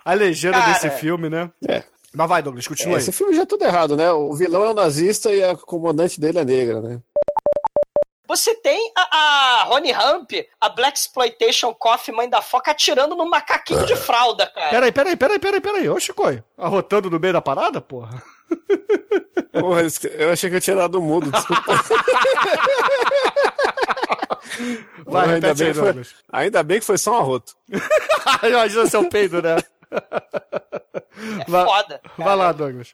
A legenda Cara. desse filme, né? É. Mas vai, Douglas, continua aí. Esse filme já é tudo errado, né? O vilão é um nazista e a comandante dele é negra, né? Você tem a, a Rony Ramp, a Black Exploitation Coffee Mãe da Foca, atirando no macaquinho de fralda, cara. Peraí, peraí, peraí, peraí, peraí. Ô, Chicoio, arrotando no meio da parada, porra? Porra, eu achei que eu tinha dado mudo, desculpa. Vai, ainda, repete bem aí, que foi, Douglas. ainda bem que foi só um arroto. Imagina seu peido, né? É Vai- foda. Vai lá, Douglas.